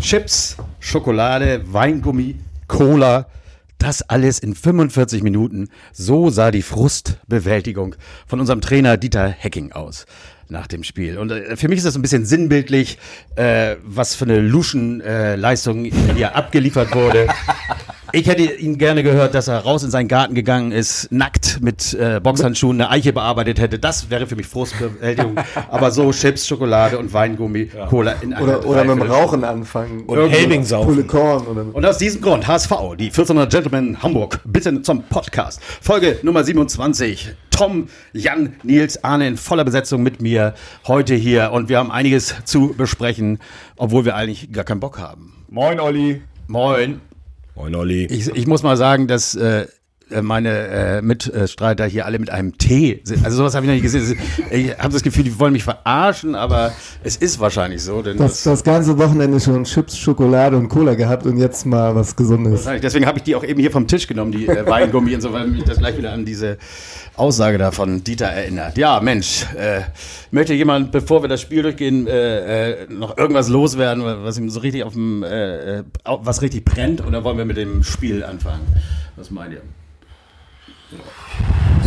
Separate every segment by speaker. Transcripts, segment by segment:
Speaker 1: Chips, Schokolade, Weingummi, Cola. Das alles in 45 Minuten. So sah die Frustbewältigung von unserem Trainer Dieter Hecking aus nach dem Spiel. Und äh, für mich ist das ein bisschen sinnbildlich, äh, was für eine Luschen-Leistung äh, hier abgeliefert wurde. Ich hätte ihn gerne gehört, dass er raus in seinen Garten gegangen ist, nackt mit äh, Boxhandschuhen eine Eiche bearbeitet hätte. Das wäre für mich Frustbewältigung. Aber so Chips, Schokolade und Weingummi, ja. Cola in
Speaker 2: Oder, oder mit dem Rauchen anfangen.
Speaker 1: Und Helbing saufen. Und aus diesem Grund, HSV, die 1400 Gentlemen Hamburg, bitte zum Podcast. Folge Nummer 27. Tom, Jan, Nils, Arne in voller Besetzung mit mir heute hier. Und wir haben einiges zu besprechen, obwohl wir eigentlich gar keinen Bock haben.
Speaker 2: Moin, Olli.
Speaker 1: Moin.
Speaker 3: Moin, Olli.
Speaker 1: Ich, ich muss mal sagen, dass äh, meine äh, Mitstreiter hier alle mit einem Tee sind. Also sowas habe ich noch nicht gesehen. Ich habe das Gefühl, die wollen mich verarschen, aber es ist wahrscheinlich so.
Speaker 2: Denn das, das, das ganze Wochenende schon Chips, Schokolade und Cola gehabt und jetzt mal was Gesundes.
Speaker 1: Deswegen habe ich die auch eben hier vom Tisch genommen, die äh, Weingummi und so, weil mich das gleich wieder an diese Aussage da von Dieter erinnert. Ja, Mensch, äh, möchte jemand, bevor wir das Spiel durchgehen, äh, äh, noch irgendwas loswerden, was ihm so richtig auf dem, äh, äh was richtig brennt, oder wollen wir mit dem Spiel anfangen? Was meint ihr?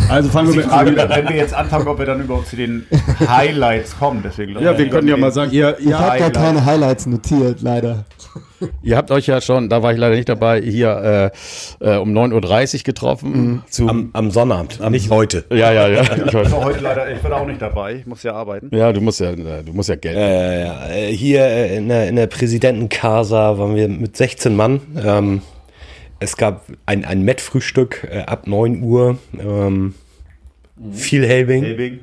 Speaker 2: Also fangen wir mit Frage, wenn wir jetzt anfangen, ob wir dann überhaupt zu den Highlights kommen. Deswegen
Speaker 1: ja, wir können ja mal sagen, ihr,
Speaker 2: ihr habe gar keine Highlights notiert, leider.
Speaker 1: Ihr habt euch ja schon, da war ich leider nicht dabei, hier äh, äh, um 9.30 Uhr getroffen.
Speaker 3: Mhm. Am, am, Sonnabend, am nicht heute.
Speaker 1: Ja, ja, ja.
Speaker 2: Ich war heute leider, ich war auch nicht dabei, ich muss ja arbeiten.
Speaker 1: Ja, du musst ja, du musst ja Geld.
Speaker 3: Äh, ja. Hier äh, in der, in der Präsidentenkasa waren wir mit 16 Mann. Ähm, es gab ein, ein Met-Frühstück äh, ab 9 Uhr. Ähm. Viel Helbing. Helbing.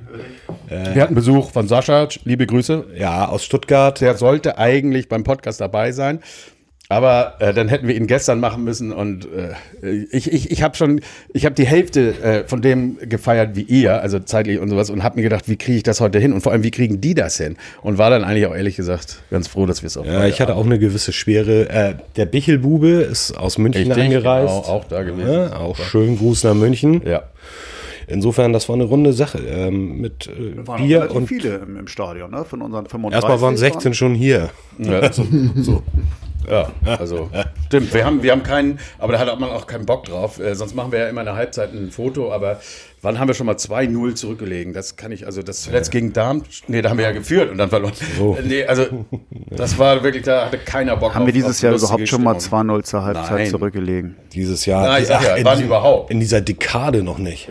Speaker 1: Äh, Wir hatten Besuch von Sascha, liebe Grüße.
Speaker 3: Ja, aus Stuttgart.
Speaker 1: Der sollte eigentlich beim Podcast dabei sein. Aber äh, dann hätten wir ihn gestern machen müssen und äh, ich, ich, ich habe schon, ich habe die Hälfte äh, von dem gefeiert wie ihr, also zeitlich und sowas und habe mir gedacht, wie kriege ich das heute hin und vor allem, wie kriegen die das hin? Und war dann eigentlich auch ehrlich gesagt ganz froh, dass wir es auch
Speaker 3: Ja, ich hatte haben. auch eine gewisse Schwere. Äh, der Bichelbube ist aus München Richtig, angereist. Genau,
Speaker 1: auch da gewesen.
Speaker 3: Ja, auch schön Gruß nach München.
Speaker 1: Ja.
Speaker 3: Insofern, das war eine runde Sache. Ähm, mit äh,
Speaker 2: waren Bier und viele im, im, Stadion, ne? Von unseren
Speaker 3: 35. Erstmal waren 16 schon hier.
Speaker 1: Ja, so. So. Ja, also stimmt. Wir haben, wir haben keinen, aber da hat man auch keinen Bock drauf. Äh, sonst machen wir ja immer in der Halbzeit ein Foto, aber wann haben wir schon mal 2-0 zurückgelegen? Das kann ich, also das zuletzt gegen Darm, nee, da haben wir ja geführt und dann verloren. So. Äh, nee, also das war wirklich, da hatte keiner Bock
Speaker 2: Haben auf, wir dieses Jahr überhaupt schon mal 2-0 zur Halbzeit Nein. zurückgelegen?
Speaker 3: Dieses Jahr,
Speaker 1: Nein, ich sag ja, wann überhaupt?
Speaker 3: In dieser Dekade noch nicht.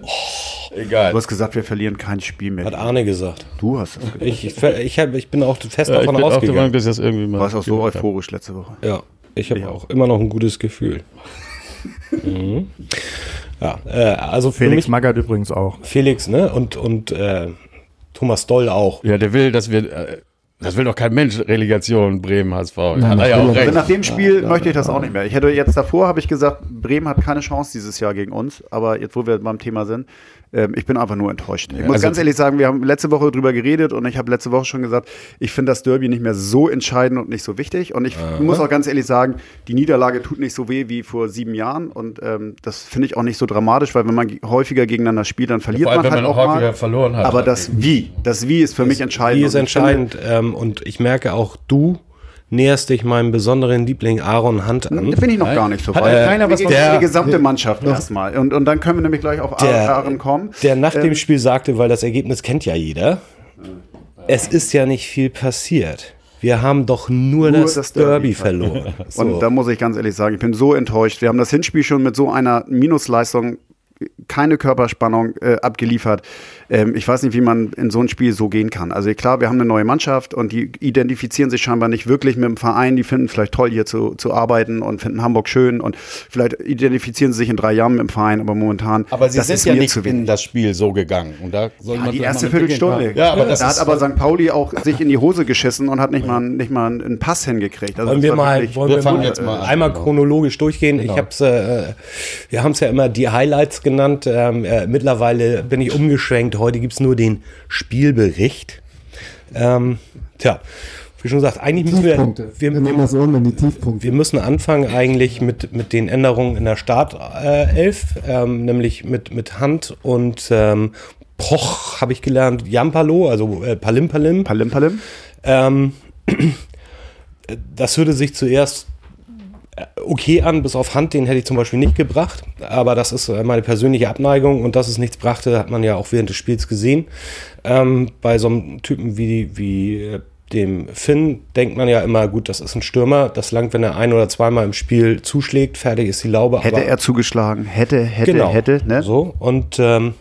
Speaker 2: Oh. Egal. Du hast gesagt, wir verlieren kein Spiel mehr.
Speaker 3: Hat Arne gesagt.
Speaker 2: Du hast das
Speaker 3: gesagt. Ich, ich, hab, ich bin auch fest davon ja, ausgegangen. Meinung,
Speaker 1: dass das irgendwie
Speaker 2: mal warst auch so euphorisch letzte Woche.
Speaker 3: Ja, ich habe auch immer noch ein gutes Gefühl. mhm. Ja, äh, also
Speaker 2: Felix Magath übrigens auch.
Speaker 3: Felix, ne? Und, und äh, Thomas Doll auch.
Speaker 1: Ja, der will, dass wir äh, das will doch kein Mensch, Relegation Bremen HSV.
Speaker 2: Ja, ja auch recht. Nach dem Spiel ja, möchte ich das auch nicht mehr. Ich hätte jetzt davor, habe ich gesagt, Bremen hat keine Chance dieses Jahr gegen uns. Aber jetzt, wo wir beim Thema sind, ähm, ich bin einfach nur enttäuscht. Ich muss also, ganz ehrlich sagen, wir haben letzte Woche drüber geredet und ich habe letzte Woche schon gesagt, ich finde das Derby nicht mehr so entscheidend und nicht so wichtig. Und ich aha. muss auch ganz ehrlich sagen, die Niederlage tut nicht so weh wie vor sieben Jahren. Und ähm, das finde ich auch nicht so dramatisch, weil wenn man häufiger gegeneinander spielt, dann verliert ja, allem, man halt man auch häufiger mal.
Speaker 1: verloren hat.
Speaker 2: Aber das Wie, das Wie ist für das mich entscheidend.
Speaker 3: Wie ist entscheidend. Ähm, und ich merke auch, du näherst dich meinem besonderen Liebling Aaron Hunt an.
Speaker 2: Da bin ich noch gar nicht so weit. Äh, Keiner was der, die gesamte Mannschaft erstmal. Und, und dann können wir nämlich gleich auf der, Aaron kommen.
Speaker 3: Der nach ähm, dem Spiel sagte, weil das Ergebnis kennt ja jeder, es ist ja nicht viel passiert. Wir haben doch nur, nur das, das, Derby, Derby verloren.
Speaker 2: so. Und da muss ich ganz ehrlich sagen, ich bin so enttäuscht. Wir haben das Hinspiel schon mit so einer Minusleistung keine Körperspannung äh, abgeliefert. Ähm, ich weiß nicht, wie man in so ein Spiel so gehen kann. Also klar, wir haben eine neue Mannschaft und die identifizieren sich scheinbar nicht wirklich mit dem Verein. Die finden vielleicht toll, hier zu, zu arbeiten und finden Hamburg schön und vielleicht identifizieren sie sich in drei Jahren mit dem Verein, aber momentan.
Speaker 1: Aber sie sind ja nicht in das Spiel so gegangen. Und da
Speaker 2: soll ja, man die erste Viertelstunde.
Speaker 1: Ja, aber das
Speaker 2: da hat aber St. Pauli auch sich in die Hose geschissen und hat nicht mal, nicht mal einen Pass hingekriegt.
Speaker 3: Also wollen wir mal, wollen wir, wir mal, jetzt mal einmal chronologisch durchgehen? Genau. Ich hab's, äh, wir haben es ja immer die Highlights genannt. Ähm, äh, mittlerweile bin ich umgeschwenkt. Heute gibt es nur den Spielbericht. Ähm, tja, wie schon gesagt, eigentlich müssen wir, wir, wir,
Speaker 2: wir, so die Tiefpunkte.
Speaker 3: wir müssen anfangen eigentlich mit, mit den Änderungen in der Startelf, äh, ähm, nämlich mit, mit Hand und ähm, Poch habe ich gelernt, Jampalo, also äh, Palim Palim.
Speaker 2: Palim Palim.
Speaker 3: Ähm, das würde sich zuerst okay an, bis auf Hand, den hätte ich zum Beispiel nicht gebracht. Aber das ist äh, meine persönliche Abneigung und dass es nichts brachte, hat man ja auch während des Spiels gesehen. Ähm, bei so einem Typen wie, wie äh, dem Finn denkt man ja immer, gut, das ist ein Stürmer, das langt, wenn er ein oder zweimal im Spiel zuschlägt, fertig ist die Laube.
Speaker 2: Hätte er zugeschlagen, hätte, hätte, genau, hätte,
Speaker 3: ne? So, und ähm,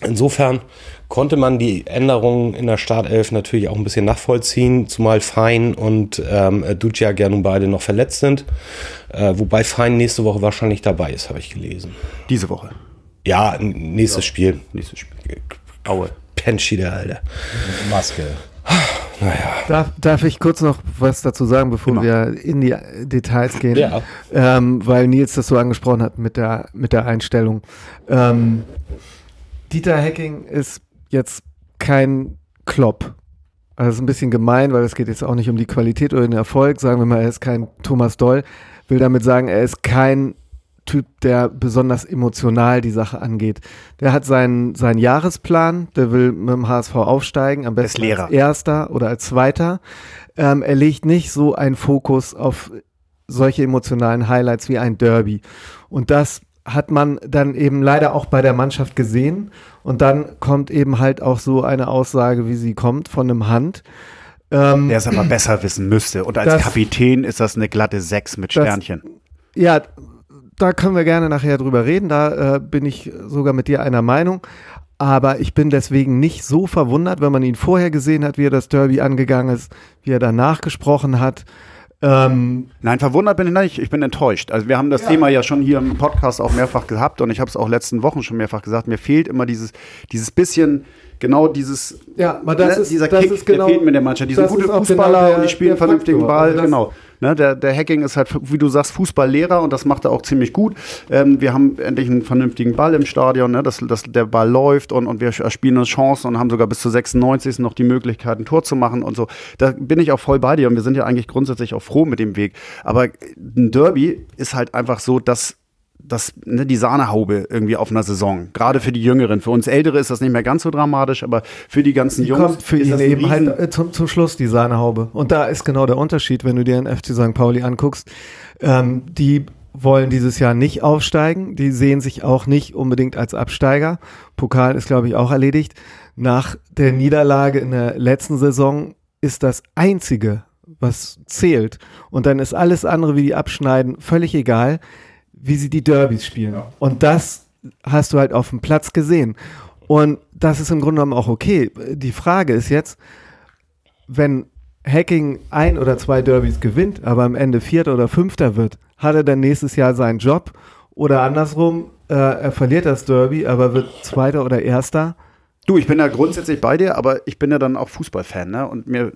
Speaker 3: insofern konnte man die Änderungen in der Startelf natürlich auch ein bisschen nachvollziehen, zumal Fein und ähm, Ducia gerne beide noch verletzt sind. Äh, wobei Fein nächste Woche wahrscheinlich dabei ist, habe ich gelesen.
Speaker 2: Diese Woche?
Speaker 3: Ja, nächstes ja. Spiel.
Speaker 2: Nächstes Spiel.
Speaker 3: Aue. Penschi, der Alter.
Speaker 1: Maske.
Speaker 4: Naja. Darf, darf ich kurz noch was dazu sagen, bevor Immer. wir in die Details gehen? Ja. Ähm, weil Nils das so angesprochen hat mit der, mit der Einstellung. Ähm, Dieter Hacking ist jetzt kein Klopp. Also ist ein bisschen gemein, weil es geht jetzt auch nicht um die Qualität oder den Erfolg. Sagen wir mal, er ist kein Thomas Doll. Will damit sagen, er ist kein Typ, der besonders emotional die Sache angeht. Der hat seinen, seinen Jahresplan, der will mit dem HSV aufsteigen, am besten als Erster oder als Zweiter. Ähm, er legt nicht so einen Fokus auf solche emotionalen Highlights wie ein Derby. Und das hat man dann eben leider auch bei der Mannschaft gesehen. Und dann kommt eben halt auch so eine Aussage, wie sie kommt, von einem Hand.
Speaker 2: Ähm, der es aber besser wissen müsste. Und als das, Kapitän ist das eine glatte Sechs mit Sternchen. Das,
Speaker 4: ja, da können wir gerne nachher drüber reden. Da äh, bin ich sogar mit dir einer Meinung. Aber ich bin deswegen nicht so verwundert, wenn man ihn vorher gesehen hat, wie er das Derby angegangen ist, wie er danach gesprochen hat.
Speaker 2: Ähm, Nein, verwundert bin ich nicht, ich bin enttäuscht. Also wir haben das ja. Thema ja schon hier im Podcast auch mehrfach gehabt und ich habe es auch letzten Wochen schon mehrfach gesagt, mir fehlt immer dieses, dieses bisschen, genau dieses,
Speaker 4: ja, aber das
Speaker 2: ne,
Speaker 4: ist,
Speaker 2: dieser das Kick, ist genau, der fehlt mir der Mannschaft. Diese gute genau Fußballer genau der, und die spielen vernünftigen Ball, genau. Ne, der, der Hacking ist halt, wie du sagst, Fußballlehrer und das macht er auch ziemlich gut. Ähm, wir haben endlich einen vernünftigen Ball im Stadion, ne, dass, dass der Ball läuft und, und wir spielen eine Chance und haben sogar bis zu 96 noch die Möglichkeit, ein Tor zu machen und so. Da bin ich auch voll bei dir und wir sind ja eigentlich grundsätzlich auch froh mit dem Weg. Aber ein Derby ist halt einfach so, dass das, ne, die Sahnehaube irgendwie auf einer Saison. Gerade für die Jüngeren. Für uns Ältere ist das nicht mehr ganz so dramatisch, aber für die ganzen die Jungs. Kommt
Speaker 4: für ihn eben halt äh, zum, zum Schluss die Sahnehaube. Und da ist genau der Unterschied, wenn du dir den FC St. Pauli anguckst. Ähm, die wollen dieses Jahr nicht aufsteigen. Die sehen sich auch nicht unbedingt als Absteiger. Pokal ist, glaube ich, auch erledigt. Nach der Niederlage in der letzten Saison ist das einzige, was zählt. Und dann ist alles andere, wie die abschneiden, völlig egal wie sie die Derbys spielen. Ja. Und das hast du halt auf dem Platz gesehen. Und das ist im Grunde genommen auch okay. Die Frage ist jetzt, wenn Hacking ein oder zwei Derbys gewinnt, aber am Ende Vierter oder Fünfter wird, hat er dann nächstes Jahr seinen Job? Oder andersrum, äh, er verliert das Derby, aber wird Zweiter oder Erster?
Speaker 2: Du, ich bin ja grundsätzlich bei dir, aber ich bin ja dann auch Fußballfan, ne? Und mir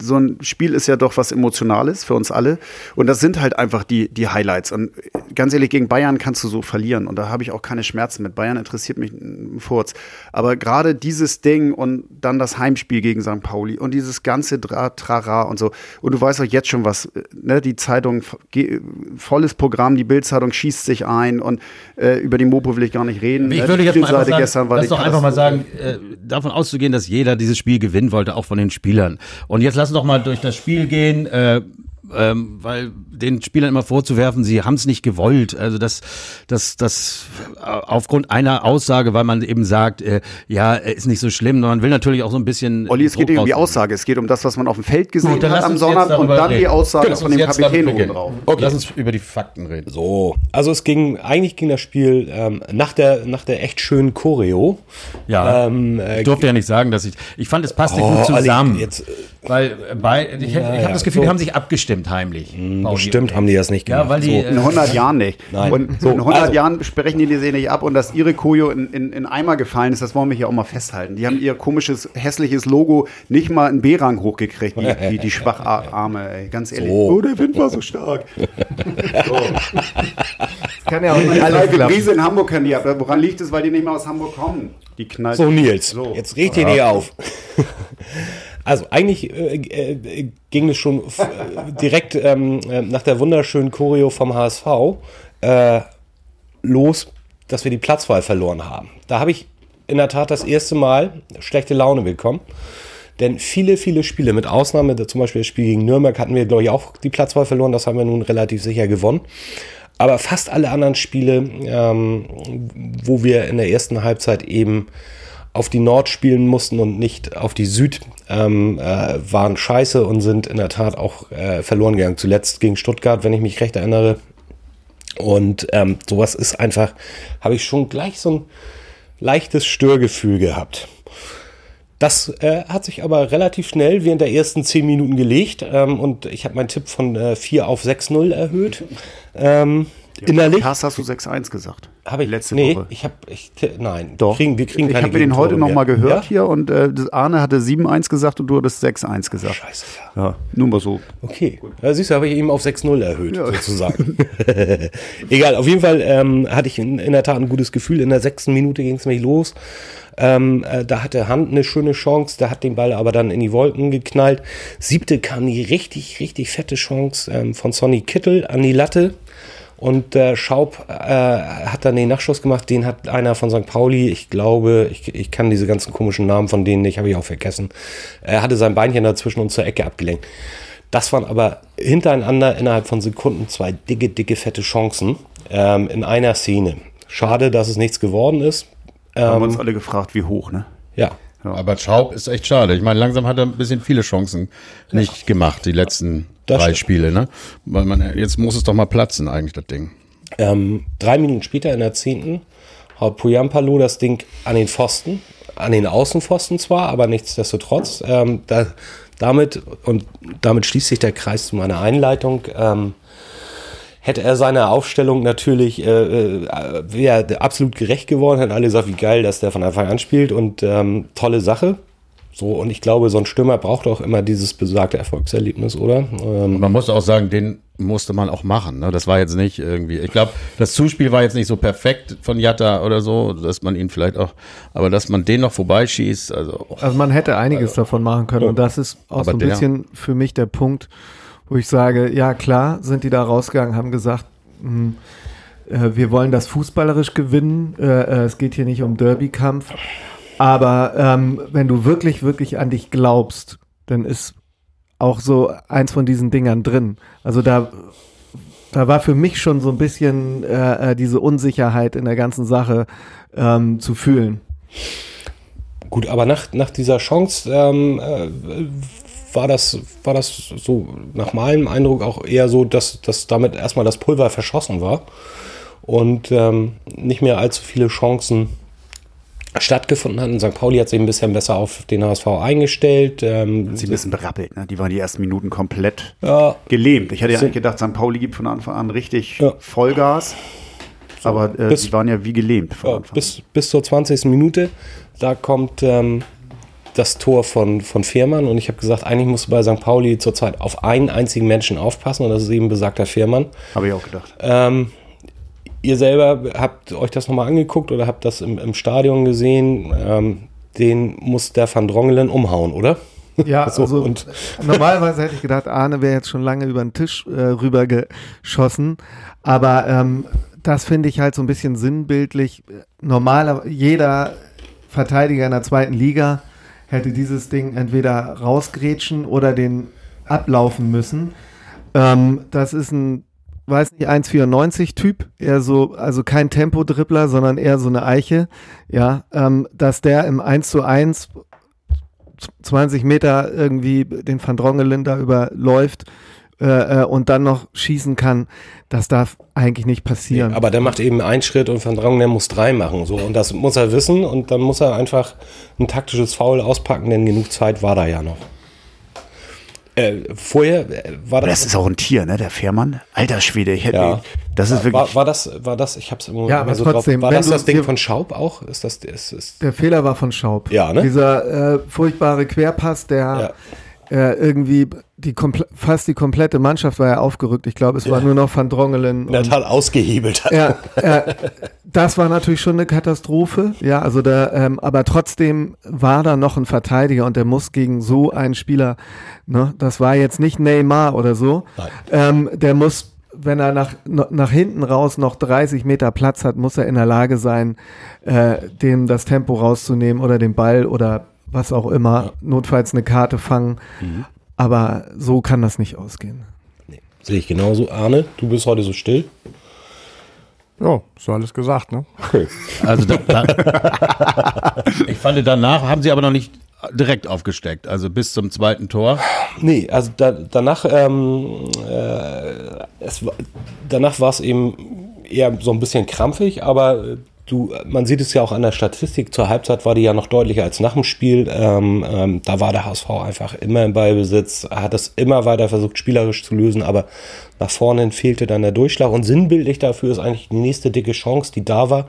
Speaker 2: so ein Spiel ist ja doch was Emotionales für uns alle. Und das sind halt einfach die, die Highlights. Und ganz ehrlich, gegen Bayern kannst du so verlieren. Und da habe ich auch keine Schmerzen mit. Bayern interessiert mich ein Furz. Aber gerade dieses Ding und dann das Heimspiel gegen St. Pauli und dieses ganze Dra Trara und so. Und du weißt auch jetzt schon was, ne? Die Zeitung, volles Programm, die Bildzeitung schießt sich ein und äh, über die Mopo will ich gar nicht reden.
Speaker 1: Ich würde jetzt mal sagen, gestern war lass doch einfach mal sagen, äh, davon auszugehen, dass jeder dieses Spiel gewinnen wollte, auch von den Spielern. Und jetzt lass uns doch mal durch das Spiel gehen. Äh, ähm, weil den Spielern immer vorzuwerfen, sie haben es nicht gewollt. Also das, das, das aufgrund einer Aussage, weil man eben sagt, äh, ja, ist nicht so schlimm. Man will natürlich auch so ein bisschen.
Speaker 2: Olli, es geht nicht um die Aussage, es geht um das, was man auf dem Feld gesehen Gut, hat am Sonntag und dann reden. die Aussage genau, von dem Kapitän oben drauf.
Speaker 1: Okay. Lass uns über die Fakten reden.
Speaker 3: So, also es ging, eigentlich ging das Spiel ähm, nach der nach der echt schönen Choreo.
Speaker 1: Ja. Ähm, äh, ich durfte ja nicht sagen, dass ich. Ich fand, es passte oh, gut zusammen. Olli, jetzt, weil bei, ich, ja, ich habe das Gefühl, so. die haben sich abgestimmt heimlich.
Speaker 3: Mhm, bestimmt haben die das nicht
Speaker 2: gemacht. Ja, weil die, so. In 100 Jahren nicht. Nein. Und so, in 100 also. Jahren sprechen die die nicht ab und dass ihre Koyo in, in, in Eimer gefallen ist, das wollen wir hier auch mal festhalten. Die haben ihr komisches, hässliches Logo nicht mal in B-Rang hochgekriegt, die, die, die Schwacharme, ey, ganz ehrlich. So.
Speaker 4: Oh, der Wind war so stark. so.
Speaker 2: Das kann ja auch nicht alle Riese in Hamburg können die ab. Woran liegt es, weil die nicht mehr aus Hamburg kommen? Die
Speaker 3: knallt. So, Nils, so. jetzt regt ihr nicht auf. Also eigentlich äh, äh, ging es schon äh, direkt ähm, äh, nach der wunderschönen Choreo vom HSV äh, los, dass wir die Platzwahl verloren haben. Da habe ich in der Tat das erste Mal schlechte Laune bekommen. Denn viele, viele Spiele, mit Ausnahme zum Beispiel das Spiel gegen Nürnberg, hatten wir, glaube ich, auch die Platzwahl verloren. Das haben wir nun relativ sicher gewonnen. Aber fast alle anderen Spiele, ähm, wo wir in der ersten Halbzeit eben auf die Nord spielen mussten und nicht auf die Süd, ähm, äh, waren scheiße und sind in der Tat auch äh, verloren gegangen. Zuletzt gegen Stuttgart, wenn ich mich recht erinnere. Und ähm, sowas ist einfach, habe ich schon gleich so ein leichtes Störgefühl gehabt. Das äh, hat sich aber relativ schnell während der ersten zehn Minuten gelegt ähm, und ich habe meinen Tipp von äh, 4 auf 6-0 erhöht. Ähm,
Speaker 2: ja, innerlich. Hast hast du 6-1 gesagt.
Speaker 3: Habe ich letzte nee, Woche. ich habe ich nein,
Speaker 2: doch.
Speaker 3: Kriegen, wir kriegen
Speaker 2: ich habe mir den heute noch mal gehört ja? hier und äh, Arne hatte 7-1 gesagt und du hattest 6-1 gesagt.
Speaker 3: Scheiße,
Speaker 2: ja. Ja, nur mal so.
Speaker 3: Okay. Ja, siehst du, habe ich eben auf 6-0 erhöht, ja. sozusagen. Egal, auf jeden Fall ähm, hatte ich in, in, der Tat ein gutes Gefühl. In der sechsten Minute ging es mich los. Ähm, äh, da hatte Hand eine schöne Chance, der hat den Ball aber dann in die Wolken geknallt. Siebte kam die richtig, richtig fette Chance ähm, von Sonny Kittel an die Latte. Und der Schaub äh, hat dann den Nachschuss gemacht, den hat einer von St. Pauli, ich glaube, ich, ich kann diese ganzen komischen Namen von denen nicht, habe ich auch vergessen. Er hatte sein Beinchen dazwischen und zur Ecke abgelenkt. Das waren aber hintereinander innerhalb von Sekunden zwei dicke, dicke, fette Chancen ähm, in einer Szene. Schade, dass es nichts geworden ist.
Speaker 2: Ähm, haben uns alle gefragt, wie hoch, ne?
Speaker 3: Ja.
Speaker 1: ja. Aber Schaub ist echt schade. Ich meine, langsam hat er ein bisschen viele Chancen nicht ja. gemacht, die letzten das drei stimmt. Spiele, ne? Weil man, jetzt muss es doch mal platzen, eigentlich, das Ding.
Speaker 3: Ähm, drei Minuten später in der zehnten haut Puyampalo das Ding an den Pfosten, an den Außenpfosten zwar, aber nichtsdestotrotz. Ähm, da, damit, und damit schließt sich der Kreis zu meiner Einleitung, ähm, hätte er seiner Aufstellung natürlich, äh, äh, wäre absolut gerecht geworden, hätten alle gesagt, wie geil, dass der von Anfang an spielt und ähm, tolle Sache. So, und ich glaube, so ein Stürmer braucht auch immer dieses besagte Erfolgserlebnis, oder?
Speaker 1: Ähm man muss auch sagen, den musste man auch machen. Ne? Das war jetzt nicht irgendwie. Ich glaube, das Zuspiel war jetzt nicht so perfekt von Jatta oder so, dass man ihn vielleicht auch, aber dass man den noch vorbeischießt. Also,
Speaker 4: also man hätte einiges also, davon machen können. Und das ist auch so ein bisschen für mich der Punkt, wo ich sage, ja klar, sind die da rausgegangen, haben gesagt, mh, hm, äh, wir wollen das fußballerisch gewinnen. Äh, äh, es geht hier nicht um Derby-Kampf. Aber ähm, wenn du wirklich, wirklich an dich glaubst, dann ist auch so eins von diesen Dingern drin. Also da, da war für mich schon so ein bisschen äh, äh, diese Unsicherheit in der ganzen Sache ähm, zu fühlen.
Speaker 3: Gut, aber nach, nach dieser Chance ähm, äh, war, das, war das so nach meinem Eindruck auch eher so, dass, dass damit erstmal das Pulver verschossen war und ähm, nicht mehr allzu viele Chancen stattgefunden hat. Und St. Pauli hat sich ein bisschen besser auf den HSV eingestellt.
Speaker 2: Ähm, Sie ein bisschen berappelt, ne? Die waren die ersten Minuten komplett ja, gelähmt. Ich hätte ja eigentlich gedacht, St. Pauli gibt von Anfang an richtig ja. Vollgas. So, aber äh, bis, die waren ja wie gelähmt von
Speaker 3: ja, Anfang bis, bis zur 20. Minute. Da kommt ähm, das Tor von, von Fehrmann und ich habe gesagt, eigentlich musst du bei St. Pauli zurzeit auf einen einzigen Menschen aufpassen und das ist eben besagter Fehrmann.
Speaker 2: Habe ich auch gedacht.
Speaker 3: Ähm, Ihr selber habt euch das nochmal angeguckt oder habt das im, im Stadion gesehen? Ähm, den muss der Van Drongelen umhauen, oder?
Speaker 4: Ja, so, also und normalerweise hätte ich gedacht, Arne wäre jetzt schon lange über den Tisch äh, rübergeschossen. Aber ähm, das finde ich halt so ein bisschen sinnbildlich. Normaler, jeder Verteidiger in der zweiten Liga hätte dieses Ding entweder rausgrätschen oder den ablaufen müssen. Ähm, das ist ein weiß nicht, 1,94 Typ, eher so, also kein Tempo-Dribbler, sondern eher so eine Eiche, ja, ähm, dass der im 1 zu 1 20 Meter irgendwie den Van Drongelen da überläuft äh, äh, und dann noch schießen kann, das darf eigentlich nicht passieren.
Speaker 3: Nee, aber der macht eben einen Schritt und Van Drongelen muss drei machen, so, und das muss er wissen und dann muss er einfach ein taktisches Foul auspacken, denn genug Zeit war da ja noch. Äh, vorher äh, war
Speaker 2: das. Das ist auch ein Tier, ne? Der Fährmann. Alter Schwede, ich hätte.
Speaker 3: Ja. Das ist wirklich. War, war, das, war das, ich hab's
Speaker 4: immer ja, aber so trotzdem,
Speaker 3: drauf. War das das Ding von Schaub auch? Ist das, ist, ist
Speaker 4: der Fehler war von Schaub.
Speaker 3: Ja, ne?
Speaker 4: Dieser äh, furchtbare Querpass, der. Ja äh, irgendwie die fast die komplette Mannschaft war ja aufgerückt. Ich glaube, es ja. war nur noch Van Drongelen.
Speaker 3: Hat ausgehebelt. Hat.
Speaker 4: Ja, äh, das war natürlich schon eine Katastrophe. Ja, also da, ähm, aber trotzdem war da noch ein Verteidiger und der muss gegen so einen Spieler, ne, das war jetzt nicht Neymar oder so. Ähm, der muss wenn er nach, nach hinten raus noch 30 Meter Platz hat, muss er in der Lage sein, äh, dem das Tempo rauszunehmen oder den Ball oder was auch immer, ja. notfalls eine Karte fangen. Mhm. Aber so kann das nicht ausgehen.
Speaker 3: Nee. Sehe ich genauso. Arne, du bist heute so still.
Speaker 5: Ja, so alles gesagt, ne? Okay.
Speaker 1: Also da, da ich fand danach haben sie aber noch nicht direkt aufgesteckt, also bis zum zweiten Tor.
Speaker 3: Nee, also da, danach ähm, äh, es, danach war es eben eher so ein bisschen krampfig, aber du, man sieht es ja auch an der Statistik, zur Halbzeit war die ja noch deutlicher als nach dem Spiel. Ähm, ähm, da war der HSV einfach immer im Ballbesitz, hat es immer weiter versucht, spielerisch zu lösen, aber nach vorne fehlte dann der Durchschlag. Und sinnbildlich dafür ist eigentlich die nächste dicke Chance, die da war,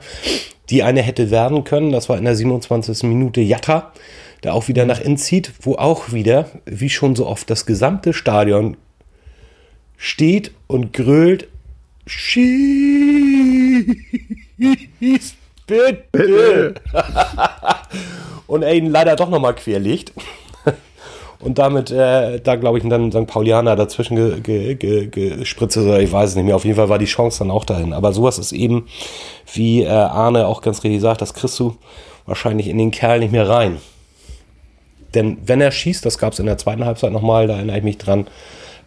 Speaker 3: die eine hätte werden können. Das war in der 27. Minute Jatta, der auch wieder nach innen zieht, wo auch wieder, wie schon so oft, das gesamte Stadion steht und grölt. Schieß! Bitte! und er ihn leider doch nochmal querlegt. Und damit, äh, da glaube ich, dann St. Paulianer dazwischen ge, ge, ge, gespritzt ist, oder ich weiß es nicht mehr. Auf jeden Fall war die Chance dann auch dahin. Aber sowas ist eben, wie äh, Arne auch ganz richtig sagt, das kriegst du wahrscheinlich in den Kerl nicht mehr rein. Denn wenn er schießt, das gab es in der zweiten Halbzeit nochmal, da erinnere ich mich dran,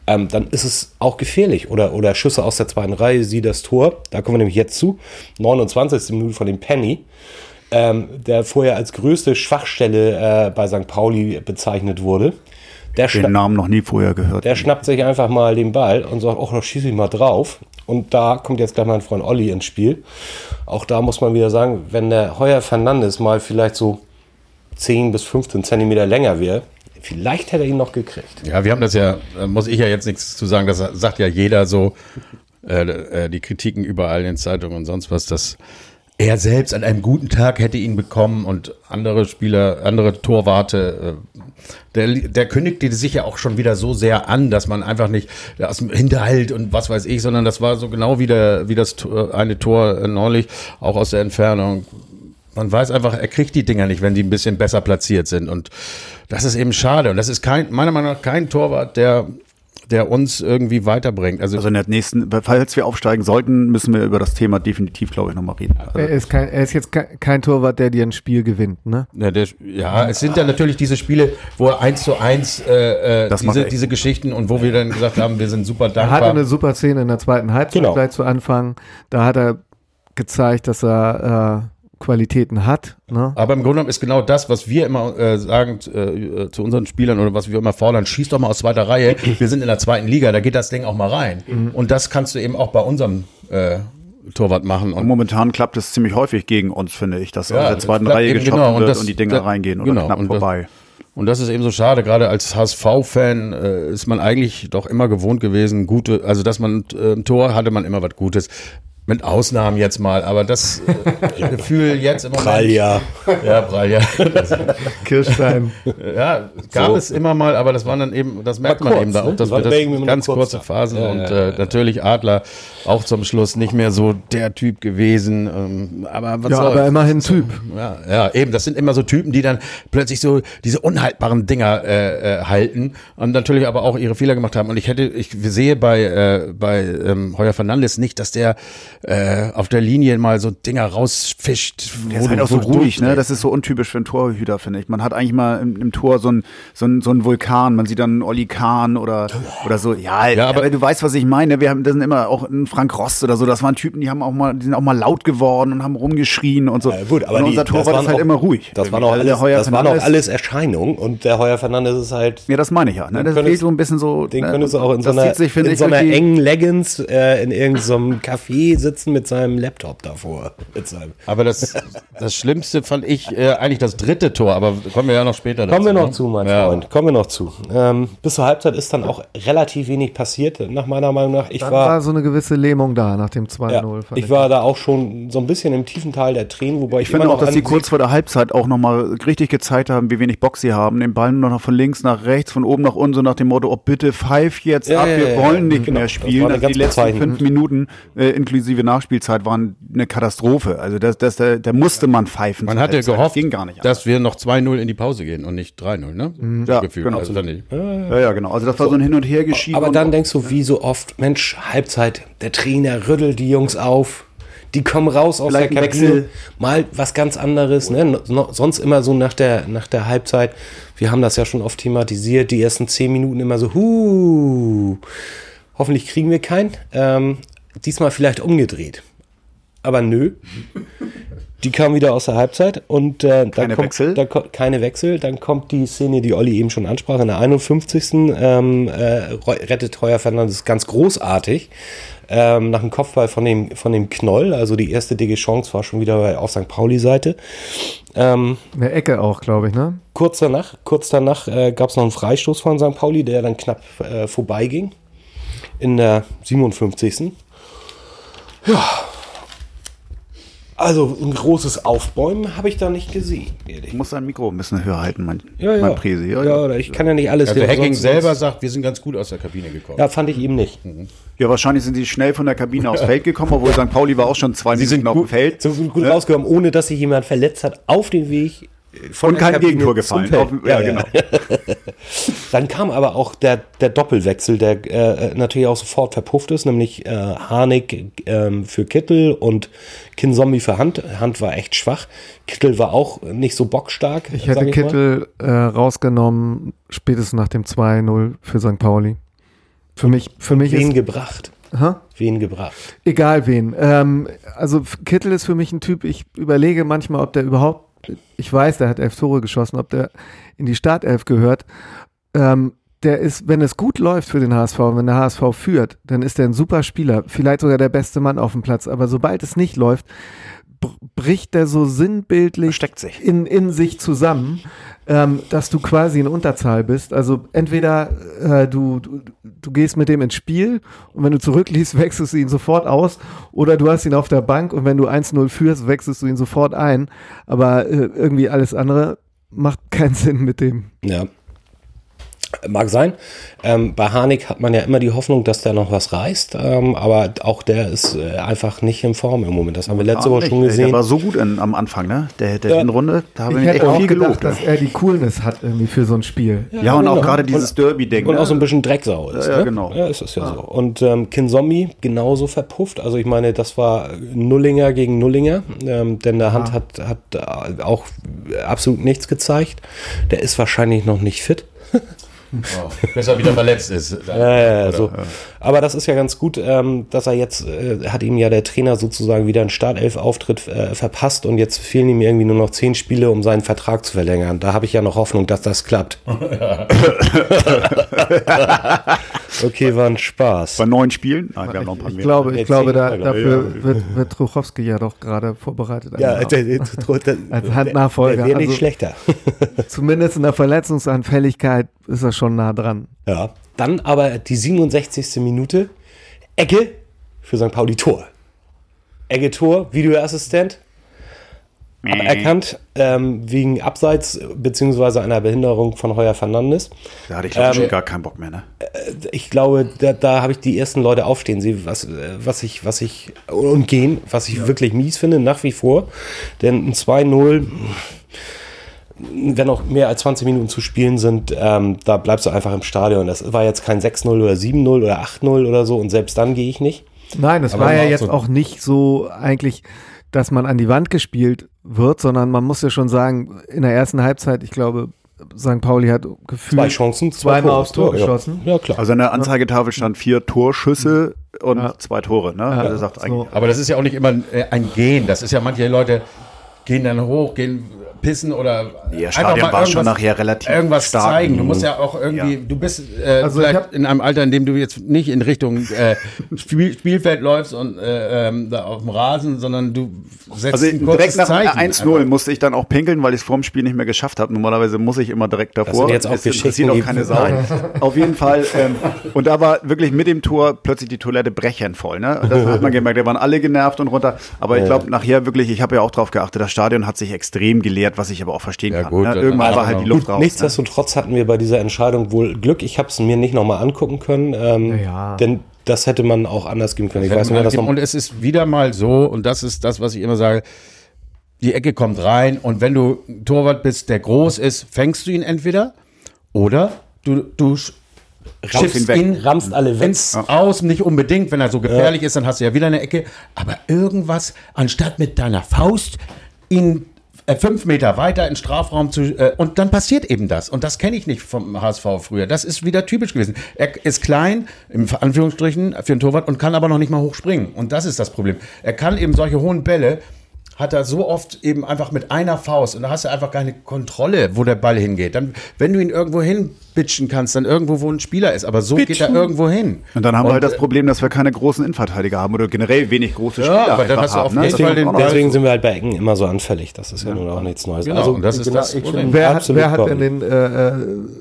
Speaker 3: ähm, dann ist es auch gefährlich. Oder, oder Schüsse aus der zweiten Reihe, sieh das Tor, da kommen wir nämlich jetzt zu, 29. Minute von dem Penny, ähm, der vorher als größte Schwachstelle äh, bei St. Pauli bezeichnet wurde.
Speaker 2: Der den Namen noch nie vorher gehört.
Speaker 3: Der schnappt sich einfach mal den Ball und sagt, ach, da schieße ich mal drauf. Und da kommt jetzt gleich mein Freund Olli ins Spiel. Auch da muss man wieder sagen, wenn der Heuer Fernandes mal vielleicht so 10 bis 15 Zentimeter länger wäre, Vielleicht hätte er ihn noch gekriegt.
Speaker 1: Ja, wir haben das ja, da muss ich ja jetzt nichts zu sagen, das sagt ja jeder so, äh, äh, die Kritiken überall in Zeitungen und sonst was, dass er selbst an einem guten Tag hätte ihn bekommen und andere Spieler, andere Torwarte, äh, der, der kündigte sich ja auch schon wieder so sehr an, dass man einfach nicht aus dem Hinterhalt und was weiß ich, sondern das war so genau wie, der, wie das eine Tor neulich, auch aus der Entfernung. Man weiß einfach, er kriegt die Dinger nicht, wenn die ein bisschen besser platziert sind. Und das ist eben schade. Und das ist kein, meiner Meinung nach kein Torwart, der der uns irgendwie weiterbringt.
Speaker 2: Also, also in der nächsten, falls wir aufsteigen sollten, müssen wir über das Thema definitiv, glaube ich, nochmal reden.
Speaker 4: Also er, ist kein, er ist jetzt kein, kein, Torwart, der dir ein Spiel gewinnt, ne?
Speaker 1: Ja, der, ja, es sind ja natürlich diese Spiele, wo er eins zu eins äh, äh diese, diese Geschichten und wo wir dann gesagt haben, wir sind super dankbar.
Speaker 4: Er hatte eine super Szene in der zweiten Halbzeit genau. gleich zu Anfang. Da hat er gezeigt, dass er äh, Qualitäten hat. Ne?
Speaker 1: Aber im Grunde genommen ist genau das, was wir immer äh, sagen äh, zu unseren Spielern oder was wir immer fordern, schieß doch mal aus zweiter Reihe. Wir sind in der zweiten Liga, da geht das Ding auch mal rein. Mhm. Und das kannst du eben auch bei unserem äh, Torwart machen.
Speaker 2: Und, momentan klappt es ziemlich häufig gegen uns, finde ich, dass ja, aus der zweiten Reihe geschossen genau, wird und, das, und die Dinger da, reingehen oder genau, knapp und vorbei.
Speaker 1: Das, und das ist eben so schade, gerade als HSV-Fan äh, ist man eigentlich doch immer gewohnt gewesen, gute, also dass man äh, ein Tor hatte man immer was Gutes. Mit Ausnahmen jetzt mal, aber das äh, Gefühl jetzt im
Speaker 3: Moment. Pralja.
Speaker 1: Ja, Pralja.
Speaker 4: Kirstein.
Speaker 1: Ja, gab so. es immer mal, aber das waren dann eben, das merkt man eben da auch, ne? dass wir das ganz kurze Phasen ja, und ja, äh, natürlich Adler auch zum Schluss nicht mehr so der Typ gewesen. Ähm, aber
Speaker 4: was ja, aber immerhin Typ.
Speaker 1: Ja, ja, eben, das sind immer so Typen, die dann plötzlich so diese unhaltbaren Dinger äh, äh, halten und natürlich aber auch ihre Fehler gemacht haben. Und ich hätte, ich sehe bei, äh, bei ähm, Heuer Fernandes nicht, dass der äh, auf der Linie mal so Dinger rausfischt.
Speaker 2: Der ist halt auch so ruhig, ne? Das ist so untypisch für einen Torhüter, finde ich. Man hat eigentlich mal im, im Tor so einen so ein, so ein Vulkan. Man sieht dann Olli Kahn oder, oder so. Ja, ja aber, aber, du weißt, was ich meine. Wir haben, das sind immer auch ein Frank Rost oder so. Das waren Typen, die haben auch mal, die sind auch mal laut geworden und haben rumgeschrien und so. Ja,
Speaker 3: gut, aber
Speaker 2: und
Speaker 3: unser
Speaker 2: die, Torwart ist halt auch, immer ruhig.
Speaker 3: Das waren auch alles, das waren auch alles Erscheinungen und der Heuer Fernandes ist halt.
Speaker 2: Ja, das meine ich ja. Ne? Das fehlt so ein bisschen so.
Speaker 3: Den ne? könntest du auch in so einer, sich, in so einer engen Leggings äh, in irgendeinem Café sitzen mit seinem Laptop davor.
Speaker 1: Aber das, das Schlimmste fand ich äh, eigentlich das dritte Tor, aber kommen wir ja noch später
Speaker 3: dazu. Kommen wir noch ne? zu, mein ja. Freund. Kommen wir noch zu. Ähm, bis zur Halbzeit ist dann auch relativ wenig passiert, nach meiner Meinung nach. Ich
Speaker 4: dann
Speaker 3: war,
Speaker 4: war so eine gewisse Lähmung da nach dem 2-0.
Speaker 3: Ja, ich, war da auch schon so ein bisschen im tiefen Teil der Tränen, wobei ich,
Speaker 2: ich finde auch, dass sie kurz vor der Halbzeit auch nochmal richtig gezeigt haben, wie wenig Bock sie haben. Den Ball nur noch von links nach rechts, von oben nach unten, so nach dem Motto, oh bitte pfeif jetzt ja, ab, wir wollen nicht genau. mehr spielen. Also die letzten fünf Minuten äh, inklusive Nachspielzeit waren eine Katastrophe. Also das, das, da, da musste man pfeifen.
Speaker 1: Man hatte gehofft, dass wir noch 2-0 in die Pause gehen und nicht 3-0, ne?
Speaker 2: Mhm. Ja, Gefühl. genau. Also dann Ja, ja, genau. Also das war so, so ein Hin und Her geschieden.
Speaker 3: Aber dann denkst du, wie so oft, Mensch, Halbzeit, der Trainer rüttelt die Jungs auf, Die kommen raus aus Vielleicht der Kabine, mal was ganz anderes. Ne? Sonst immer so nach der, nach der Halbzeit. Wir haben das ja schon oft thematisiert. Die ersten zehn Minuten immer so, huh, hoffentlich kriegen wir keinen. Ähm, diesmal vielleicht umgedreht. Aber nö. Die kam wieder aus der Halbzeit und äh, dann
Speaker 2: keine
Speaker 3: kommt,
Speaker 2: Wechsel.
Speaker 3: Da, keine Wechsel. Dann kommt die Szene, die Olli eben schon ansprach, in der 51. Ähm, äh, rettet Heuer Fernandes ganz großartig. Ähm, nach dem Kopfball von dem, von dem Knoll, also die erste dicke Chance war schon wieder bei, auf St. Pauli-Seite.
Speaker 4: Ähm, Eine Ecke auch, glaube ich, ne?
Speaker 3: Kurz danach, kurz danach äh, gab es noch einen Freistoß von St. Pauli, der dann knapp äh, vorbeiging. In der 57. Ja, also ein großes Aufbäumen habe ich da nicht gesehen.
Speaker 2: Ich muss dein Mikro ein bisschen höher halten, mein,
Speaker 3: ja, ja. mein Präsi. Ja, ja, ja, ich kann ja nicht alles.
Speaker 1: Also Hacking selber sagt, wir sind ganz gut aus der Kabine gekommen.
Speaker 3: Ja, fand ich eben nicht.
Speaker 2: Mhm. Ja, wahrscheinlich sind sie schnell von der Kabine aufs Feld gekommen, obwohl St. Pauli war auch schon zwei
Speaker 3: sie Minuten auf dem Feld. Sie sind gut ja. rausgekommen, ohne dass sich jemand verletzt hat, auf dem Weg
Speaker 2: von kein Gegentor gefallen. Auf,
Speaker 3: ja, ja, genau. Dann kam aber auch der, der Doppelwechsel, der äh, natürlich auch sofort verpufft ist, nämlich äh, Harnik äh, für Kittel und Kinzombie für Hand. Hand war echt schwach. Kittel war auch nicht so bockstark.
Speaker 4: Ich hätte ich Kittel äh, rausgenommen, spätestens nach dem 2-0 für St. Pauli. Für mich, für mich
Speaker 3: Wen ist, gebracht? Ha? Wen gebracht?
Speaker 4: Egal wen. Ähm, also Kittel ist für mich ein Typ, ich überlege manchmal, ob der überhaupt ich weiß, der hat elf Tore geschossen, ob der in die Startelf gehört. Ähm, der ist, wenn es gut läuft für den HSV, wenn der HSV führt, dann ist er ein super Spieler, vielleicht sogar der beste Mann auf dem Platz. Aber sobald es nicht läuft, bricht der so sinnbildlich
Speaker 2: sich.
Speaker 4: In, in sich zusammen, ähm, dass du quasi in Unterzahl bist. Also entweder äh, du, du, du gehst mit dem ins Spiel und wenn du zurückliest, wechselst du ihn sofort aus oder du hast ihn auf der Bank und wenn du 1-0 führst, wechselst du ihn sofort ein. Aber äh, irgendwie alles andere macht keinen Sinn mit dem.
Speaker 3: Ja. Mag sein. Ähm, bei Harnik hat man ja immer die Hoffnung, dass der noch was reißt, ähm, aber auch der ist äh, einfach nicht in Form im Moment. Das haben wir letzte Woche schon gesehen. Der
Speaker 2: war so gut in, am Anfang, ne? Der, der ja. Runde,
Speaker 4: da habe ich, ich echt viel gelobt. dass er die Coolness hat irgendwie für so ein Spiel.
Speaker 2: Ja, ja und genau. auch gerade dieses Derby-Ding.
Speaker 3: Und ne? auch so ein bisschen Drecksau
Speaker 2: ist. Ja,
Speaker 3: ne?
Speaker 2: genau.
Speaker 3: Ja, ist das ja, so. Und ähm, Kinzombie genauso verpufft. Also ich meine, das war Nullinger gegen Nullinger, ähm, denn der Hand hat, hat auch absolut nichts gezeigt. Der ist wahrscheinlich noch nicht fit.
Speaker 1: Oh, bis er wieder verletzt ist.
Speaker 3: ja, ja, ja, so. Aber das ist ja ganz gut, ähm, dass er jetzt, äh, hat ihm ja der Trainer sozusagen wieder einen Startelf-Auftritt äh, verpasst und jetzt fehlen ihm irgendwie nur noch zehn Spiele, um seinen Vertrag zu verlängern. Da habe ich ja noch Hoffnung, dass das klappt. okay, war ein Spaß.
Speaker 2: Bei neun Spielen?
Speaker 4: Nein, wir haben noch ein paar ich mehr. Glaube, ich glaube, da, dafür ja. wird, wird Truchowski ja doch gerade vorbereitet.
Speaker 3: Ja, also,
Speaker 4: als Handnachfolger.
Speaker 3: Wäre nicht also, schlechter.
Speaker 4: zumindest in der Verletzungsanfälligkeit ist er schon nah dran.
Speaker 3: Ja. Dann aber die 67. Minute. Ecke für St. Pauli Tor. Ecke Tor, Videoassistent. Erkannt ähm, wegen Abseits beziehungsweise einer Behinderung von Heuer Fernandes.
Speaker 2: Da hatte ich glaube ähm, schon gar keinen Bock mehr, ne?
Speaker 3: Äh, ich glaube, da, da habe ich die ersten Leute aufstehen sehen, was, äh, was ich, was ich und gehen, was ich ja. wirklich mies finde, nach wie vor. Denn ein 2-0 wenn noch mehr als 20 Minuten zu spielen sind, ähm, da bleibst du einfach im Stadion. Das war jetzt kein 6-0 oder 7-0 oder 8-0 oder so und selbst dann gehe ich nicht.
Speaker 4: Nein, das war ja jetzt so auch nicht so eigentlich, dass man an die Wand gespielt wird, sondern man muss ja schon sagen, in der ersten Halbzeit, ich glaube, St. Pauli hat gefühlt
Speaker 3: zwei Chancen,
Speaker 4: zwei zweimal aufs Tor geschossen.
Speaker 2: Ja. ja. klar. Also an der Anzeigetafel stand vier Torschüsse und ja. zwei Tore. Ne?
Speaker 1: Ja, sagt so. Aber das ist ja auch nicht immer äh, ein Gehen. Das ist ja manche Leute gehen dann hoch, gehen pissen oder
Speaker 2: ja, Stadion war schon nachher relativ
Speaker 1: irgendwas stark. zeigen. Du musst ja auch irgendwie, ja. du bist äh, also vielleicht in einem Alter, in dem du jetzt nicht in Richtung äh, Spiel, Spielfeld läufst und äh, ähm, da auf dem Rasen, sondern du
Speaker 2: setzt also ein direkt nach 1-0 musste ich dann auch pinkeln, weil ich es vorm Spiel nicht mehr geschafft habe. Normalerweise muss ich immer direkt davor. Das
Speaker 3: jetzt auch es interessiert
Speaker 2: auch keine Sau. auf jeden Fall. Ähm, und da war wirklich mit dem Tor plötzlich die Toilette brechend voll. Ne? Das hat man gemerkt. Da waren alle genervt und runter. Aber ich glaube nachher wirklich, ich habe ja auch drauf geachtet, das Stadion hat sich extrem geleert erklärt, was ich aber auch verstehen ja, kann. Gut, ne? Irgendwann war halt die Luft
Speaker 3: gut, raus. Ne? Nichtsdestotrotz ne? hatten wir bei dieser Entscheidung wohl Glück. Ich habe es mir nicht nochmal angucken können, ähm, ja. denn das hätte man auch anders geben können. Ich weiß
Speaker 1: nicht, das und es ist wieder mal so, und das ist das, was ich immer sage, die Ecke kommt rein und wenn du Torwart bist, der groß ist, fängst du ihn entweder oder du, du Chips in, ramst alle weg. Ins. Aus, nicht unbedingt, wenn er so gefährlich ja. ist, dann hast du ja wieder eine Ecke. Aber irgendwas, anstatt mit deiner Faust ihn fünf Meter weiter in Strafraum zu äh, und dann passiert eben das und das kenne ich nicht vom HSV früher. Das ist wieder typisch gewesen. Er ist klein im Anführungsstrichen für einen Torwart und kann aber noch nicht mal hochspringen und das ist das Problem. Er kann eben solche hohen Bälle hat er so oft eben einfach mit einer Faust und da hast du einfach keine Kontrolle, wo der Ball hingeht. Dann, wenn du ihn irgendwo hinbitschen kannst, dann irgendwo, wo ein Spieler ist. Aber so Bitchen. geht er irgendwo hin.
Speaker 2: Und dann haben und, wir halt das Problem, dass wir keine großen Innenverteidiger haben oder generell wenig große Spieler ja, aber dann hast du
Speaker 3: haben. Ne? Deswegen, den, deswegen sind wir halt bei Ecken immer so anfällig. Das ist ja, ja nun auch nichts Neues.
Speaker 4: Genau, also, das ist genau, das wer, hat, wer hat denn den, äh, äh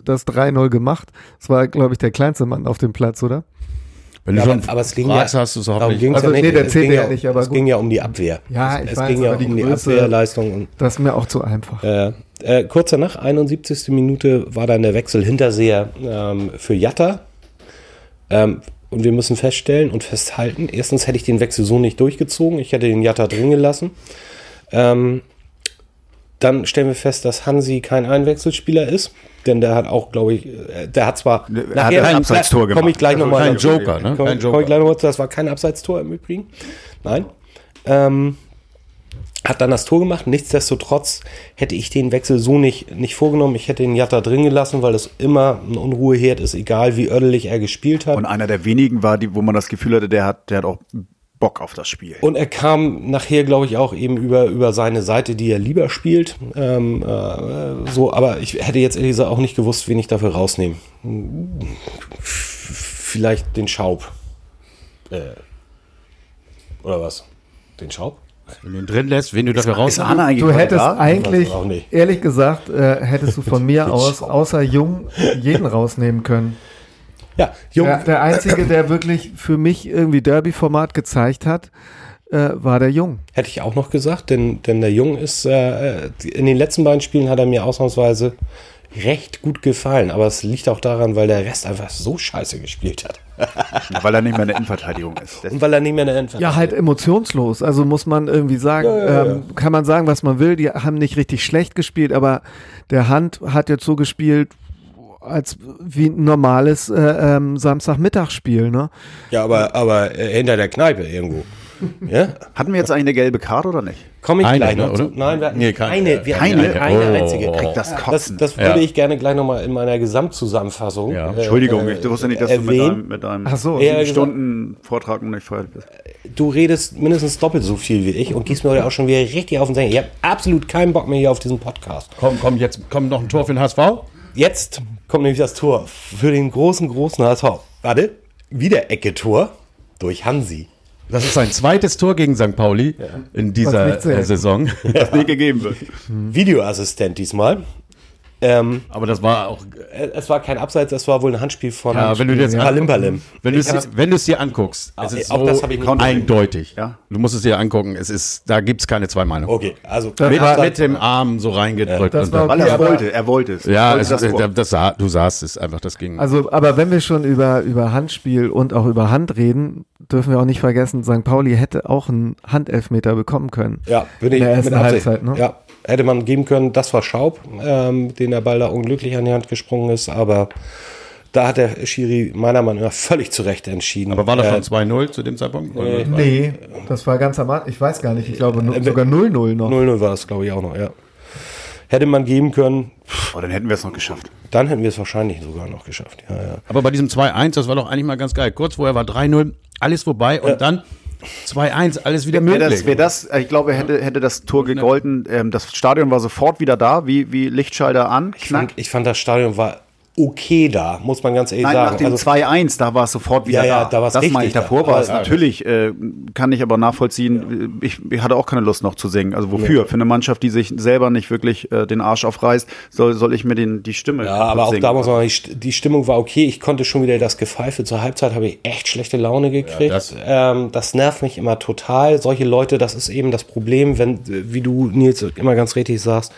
Speaker 4: das 3-0 gemacht? Das war, glaube ich, der kleinste Mann auf dem Platz, oder?
Speaker 3: Wenn ja, du schon aber, es ging fragst, ja, hast du es auch nicht. Also, ja nee, der zählt ja nicht, aber es gut. ging ja um die Abwehr.
Speaker 4: Ja,
Speaker 3: ich
Speaker 4: es,
Speaker 3: weiß, ging ja um die, die Abwehrleistung.
Speaker 4: Und, das ist mir auch zu einfach.
Speaker 3: Äh, äh, kurz danach, 71. Minute, war dann der Wechsel Hinterseher ähm, für Jatta. Ähm, und wir müssen feststellen und festhalten, erstens hätte ich den Wechsel so nicht durchgezogen. Ich hätte den Jatta drin gelassen. Ähm, dann stellen wir fest, dass Hansi kein Einwechselspieler ist, denn der hat auch, glaube ich, äh, der hat zwar
Speaker 2: er nachher ein Abseitstor gemacht.
Speaker 3: Komme ich gleich also nochmal.
Speaker 1: Kein Joker, ne?
Speaker 3: Komm, Komm ich gleich noch mal, das war kein Abseitstor im Übrigen. Nein. Ähm, hat dann das Tor gemacht. Nichtsdestotrotz hätte ich den Wechsel so nicht, nicht vorgenommen. Ich hätte den Jatta drin gelassen, weil das immer ein Unruheherd ist, egal wie ördelig er gespielt hat.
Speaker 2: Und einer der wenigen war, die, wo man das Gefühl hatte, der hat, der hat auch Bock auf das Spiel.
Speaker 3: Und er kam nachher, glaube ich, auch eben über, über seine Seite, die er lieber spielt. Ähm, äh, so, aber ich hätte jetzt ehrlich gesagt auch nicht gewusst, wen ich dafür rausnehme. Vielleicht den Schaub. Äh, oder was? Den Schaub?
Speaker 1: Wenn du ihn drin lässt, wen du dafür rausnimmst.
Speaker 4: Du hättest eigentlich, ehrlich gesagt, äh, hättest du von mir aus, außer Jung, jeden rausnehmen können.
Speaker 3: Ja,
Speaker 4: Jung. Der, der Einzige, der wirklich für mich irgendwie Derby-Format gezeigt hat, äh, war der Jung.
Speaker 3: Hätte ich auch noch gesagt, denn, denn der Jung ist, äh, in den letzten beiden Spielen hat er mir ausnahmsweise recht gut gefallen, aber es liegt auch daran, weil der Rest einfach so scheiße gespielt hat.
Speaker 2: weil er nicht mehr in der Innenverteidigung ist.
Speaker 3: Und weil er nicht mehr in der Innenverteidigung
Speaker 4: Ja, halt emotionslos. Also muss man irgendwie sagen, ja, ja, ja. Ähm, kann man sagen, was man will. Die haben nicht richtig schlecht gespielt, aber der Hand hat jetzt so gespielt, als wie ein normales äh, ähm, Samstagmittagsspiel, ne?
Speaker 3: Ja, aber, aber äh, hinter der Kneipe irgendwo.
Speaker 2: Ja? Hatten wir jetzt eigentlich eine gelbe Karte oder nicht?
Speaker 3: Komme ich eine, gleich noch
Speaker 2: oder?
Speaker 3: zu. Nein, wir hatten
Speaker 2: nee,
Speaker 3: keine,
Speaker 2: wir keine,
Speaker 3: eine, eine
Speaker 2: oh, einzige. Krieg das.
Speaker 3: Das, das würde ja. ich gerne gleich nochmal in meiner Gesamtzusammenfassung.
Speaker 2: Ja. Äh, Entschuldigung, äh, ich wusste nicht, dass erwähnen. du mit deinem, mit deinem
Speaker 4: so,
Speaker 2: Stunden Vortrag noch nicht vorher bist.
Speaker 3: Du redest mindestens doppelt so viel wie ich und gehst mir heute auch schon wieder richtig auf den Senkel. Ich habe absolut keinen Bock mehr hier auf diesen Podcast.
Speaker 1: Komm, komm, jetzt kommt noch ein Tor für den HSV.
Speaker 3: Jetzt kommt nämlich das Tor für den großen, großen HSV. Warte, wieder Ecke-Tor durch Hansi.
Speaker 1: Das ist sein zweites Tor gegen St. Pauli ja. in dieser Saison.
Speaker 2: Das nicht gegeben wird.
Speaker 3: Videoassistent diesmal.
Speaker 1: Ähm, aber das war auch.
Speaker 3: Äh, es war kein Abseits, es war wohl ein Handspiel von
Speaker 1: ja, wenn du
Speaker 3: jetzt
Speaker 1: Palim Palim. Wenn du es wenn dir anguckst, es ist so das eindeutig. Ja? Du musst es dir angucken, es ist, da gibt es keine zwei Meinungen.
Speaker 3: Okay, also
Speaker 1: mit, mit, dem Arm so reingedrückt.
Speaker 2: Ja, okay, weil er wollte, er wollte es.
Speaker 1: Ja, es, das, das sah, du sahst es einfach, das ging.
Speaker 4: Also, aber wenn wir schon über, über Handspiel und auch über Hand reden, dürfen wir auch nicht vergessen, St. Pauli hätte auch einen Handelfmeter bekommen können.
Speaker 3: Ja, würde ich in der ersten Halbzeit. Ne? Ja, hätte man geben können. Das war Schaub, ähm, den der Ball da unglücklich an die Hand gesprungen ist, aber da hat der Schiri meiner Meinung nach völlig zu Recht entschieden.
Speaker 1: Aber war das schon 2-0 zu dem Zeitpunkt?
Speaker 4: Äh, nee, das war ganz am Anfang. Ich weiß gar nicht. Ich glaube äh, sogar 0-0 noch.
Speaker 3: 0-0 war das, glaube ich, auch noch, ja. Hätte man geben können.
Speaker 2: Oh, dann hätten wir es noch geschafft.
Speaker 3: Dann hätten wir es wahrscheinlich sogar noch geschafft, ja, ja.
Speaker 1: Aber bei diesem 2-1, das war doch eigentlich mal ganz geil. Kurz vorher war 3-0, alles vorbei und ja. dann 2-1, alles wieder möglich.
Speaker 2: Wäre das, wär das, ich glaube, hätte, hätte das Tor gegolten. Ähm, das Stadion war sofort wieder da, wie, wie Lichtschalter an.
Speaker 3: Ich fand, ich fand, das Stadion war okay da, muss man ganz ehrlich Nein,
Speaker 2: sagen.
Speaker 3: Nach
Speaker 2: dem also, 2-1, da war es sofort wieder
Speaker 3: ja,
Speaker 2: ja,
Speaker 3: da. da war's
Speaker 2: das
Speaker 3: meine
Speaker 2: ich, davor war es natürlich, äh, kann ich aber nachvollziehen, ja. ich, ich, hatte auch keine Lust noch zu singen. Also wofür? Ja. Für eine Mannschaft, die sich selber nicht wirklich äh, den Arsch aufreißt, soll, soll ich mir den, die Stimme
Speaker 3: Ja, aber auch da muss man die Stimmung war okay. Ich konnte schon wieder das Gepfeife. Zur Halbzeit habe ich echt schlechte Laune gekriegt. Das, ähm, das nervt mich immer total. Solche Leute, das ist eben das Problem, wenn, wie du, Nils, immer ganz richtig sagst,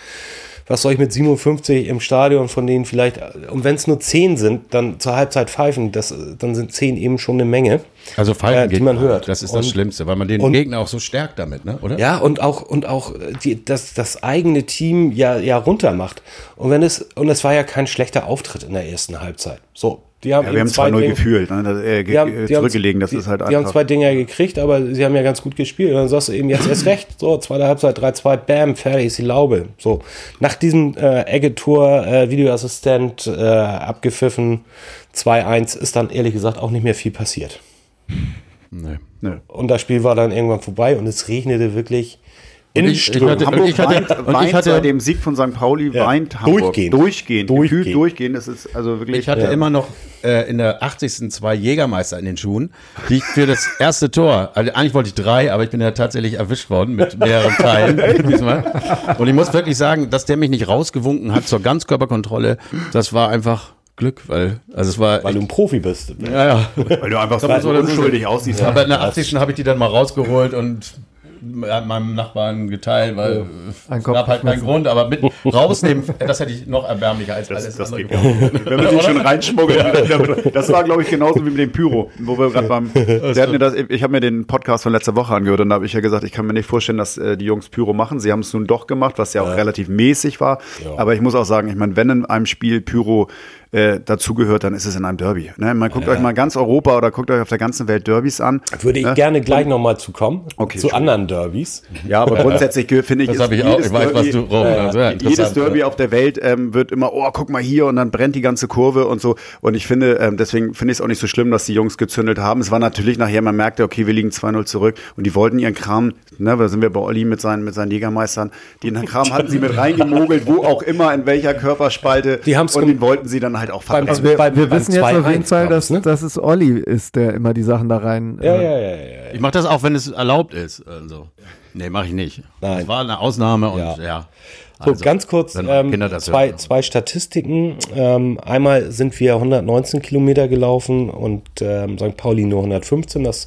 Speaker 3: was soll ich mit 57 im Stadion, von denen vielleicht, und wenn es nur 10 sind, dann zur Halbzeit pfeifen, das, dann sind 10 eben schon eine Menge.
Speaker 1: Also pfeifen
Speaker 3: äh, die man hört.
Speaker 1: Das ist das und, Schlimmste, weil man den und, Gegner auch so stärkt damit, ne? oder?
Speaker 3: Ja, und auch, und auch die, das, das eigene Team ja, ja runter macht. Und wenn es, und es war ja kein schlechter Auftritt in der ersten Halbzeit. So, Die haben
Speaker 2: ja, wir haben zwei 0 gefühlt, ne? das, äh,
Speaker 3: die haben,
Speaker 2: zurückgelegen, das
Speaker 3: die,
Speaker 2: ist halt
Speaker 3: Die haben zwei Dinger gekriegt, aber sie haben ja ganz gut gespielt. Und dann sagst du eben jetzt erst recht, so, zweite Halbzeit, 3-2, bam, fertig ist die Laube. So, nach diesem äh, Egge-Tor, äh, Videoassistent, äh, abgepfiffen, 2-1, ist dann ehrlich gesagt auch nicht mehr viel passiert.
Speaker 1: Nee.
Speaker 3: nee. Und das Spiel war dann irgendwann vorbei und es regnete wirklich
Speaker 2: in ich, ich hatte, Hamburg ich hatte, weint, weint ich hatte, bei dem Sieg von St. Pauli ja, weint Hamburg.
Speaker 3: Durchgehend.
Speaker 2: Durchgehend. Durchgehend. durchgehend. Das ist also wirklich.
Speaker 1: Ich hatte ja. immer noch äh, in der 80. zwei Jägermeister in den Schuhen, die ich für das erste Tor, also eigentlich wollte ich drei, aber ich bin ja tatsächlich erwischt worden mit mehreren Teilen diesmal. Und ich muss wirklich sagen, dass der mich nicht rausgewunken hat zur Ganzkörperkontrolle, das war einfach Glück, weil also es war
Speaker 3: weil du ein Profi bist.
Speaker 1: Ja, ja.
Speaker 2: Weil du einfach so unschuldig aussiehst.
Speaker 1: Ja. Aber in der 80. habe ich die dann mal rausgeholt und meinem Nachbarn geteilt, weil es gab halt keinen Grund, aber mit rausnehmen, das hätte ich noch erbärmlicher als
Speaker 2: das, alles das andere. Wenn man die schon reinschmuggelt. Das war, glaube ich, genauso wie mit dem Pyro, wo wir gerade beim, hat das, ich habe mir den Podcast von letzter Woche angehört und da habe ich ja gesagt, ich kann mir nicht vorstellen, dass äh, die Jungs Pyro machen. Sie haben es nun doch gemacht, was ja auch ja. relativ mäßig war. Ja. Aber ich muss auch sagen, ich meine, wenn in einem Spiel Pyro äh, dazugehört, dann ist es in einem Derby. Ne? Man guckt ja. euch mal ganz Europa oder guckt euch auf der ganzen Welt Derbys an.
Speaker 3: Würde ich ne? gerne gleich nochmal zu kommen, okay, zu anderen Derbys.
Speaker 2: Ja, aber grundsätzlich finde ich,
Speaker 1: das habe ich auch. Ich weiß, was du
Speaker 2: brauchst. Ja, jedes Derby ja. auf der Welt ähm, wird immer, oh, guck mal hier und dann brennt die ganze Kurve und so. Und ich finde, ähm, deswegen finde ich es auch nicht so schlimm, dass die Jungs gezündelt haben. Es war natürlich nachher, man merkte, okay, wir liegen 2-0 zurück und die wollten ihren Kram, ne, da sind wir bei Olli mit seinen, mit seinen Jägermeistern, den Kram hatten sie mit reingemogelt, wo auch immer, in welcher Körperspalte.
Speaker 3: Die haben's
Speaker 2: und den wollten sie dann halt auch
Speaker 4: verbrennen. Also wir, wir wissen jetzt auf jeden Fall, dass, ne? dass es Olli ist, der immer die Sachen da rein.
Speaker 3: Ja, äh, ja, ja, ja,
Speaker 1: Ich mache das auch, wenn es erlaubt ist. Also. Nee, mache ich nicht. Nein. Das war eine Ausnahme und ja. ja.
Speaker 3: Also, so, ganz kurz ähm, zwei, hören. zwei Statistiken. Ähm, einmal sind wir 119 Kilometer gelaufen und ähm, St. Pauli nur 115. Das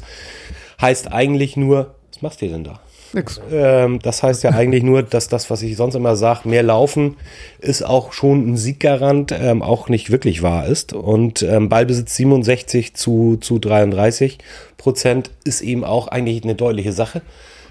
Speaker 3: heißt eigentlich nur, was machst du denn da? Nix. Ähm, das heißt ja eigentlich nur, dass das, was ich sonst immer sage, mehr laufen, ist auch schon ein Sieggarant, ähm, auch nicht wirklich wahr ist. Und ähm, Ballbesitz 67 zu, zu 33 Prozent ist eben auch eigentlich eine deutliche Sache.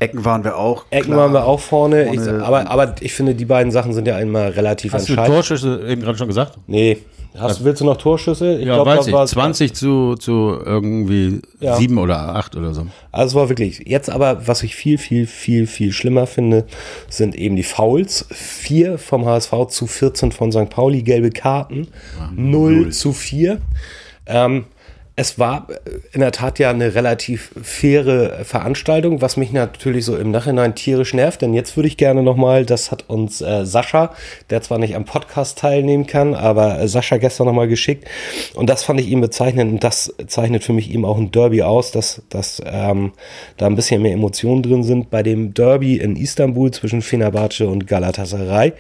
Speaker 2: Ecken waren wir auch.
Speaker 3: Ecken klar. waren wir auch vorne. vorne ich, aber, aber ich finde, die beiden Sachen sind ja einmal relativ
Speaker 1: Hast entscheidend. Hast du Torschüsse eben gerade schon gesagt?
Speaker 3: Nee, Hast, willst du noch Torschüsse?
Speaker 1: Ich ja, glaub, weiß ich. 20 zu, zu irgendwie ja. 7 oder 8 oder so.
Speaker 3: Also es war wirklich. Jetzt aber, was ich viel, viel, viel, viel schlimmer finde, sind eben die Fouls. 4 vom HSV zu 14 von St. Pauli, gelbe Karten. Ja, 0 zu 4. Ähm, es war äh, in der Tat ja eine relativ faire Veranstaltung, was mich natürlich so im Nachhinein tierisch nervt, denn jetzt würde ich gerne nochmal, das hat uns äh, Sascha, der zwar nicht am Podcast teilnehmen kann, aber äh, Sascha gestern nochmal geschickt und das fand ich ihm bezeichnend und das zeichnet für mich eben auch ein Derby aus, dass, dass ähm, da ein bisschen mehr Emotionen drin sind. Bei dem Derby in Istanbul zwischen Fenerbahce und Galatasaray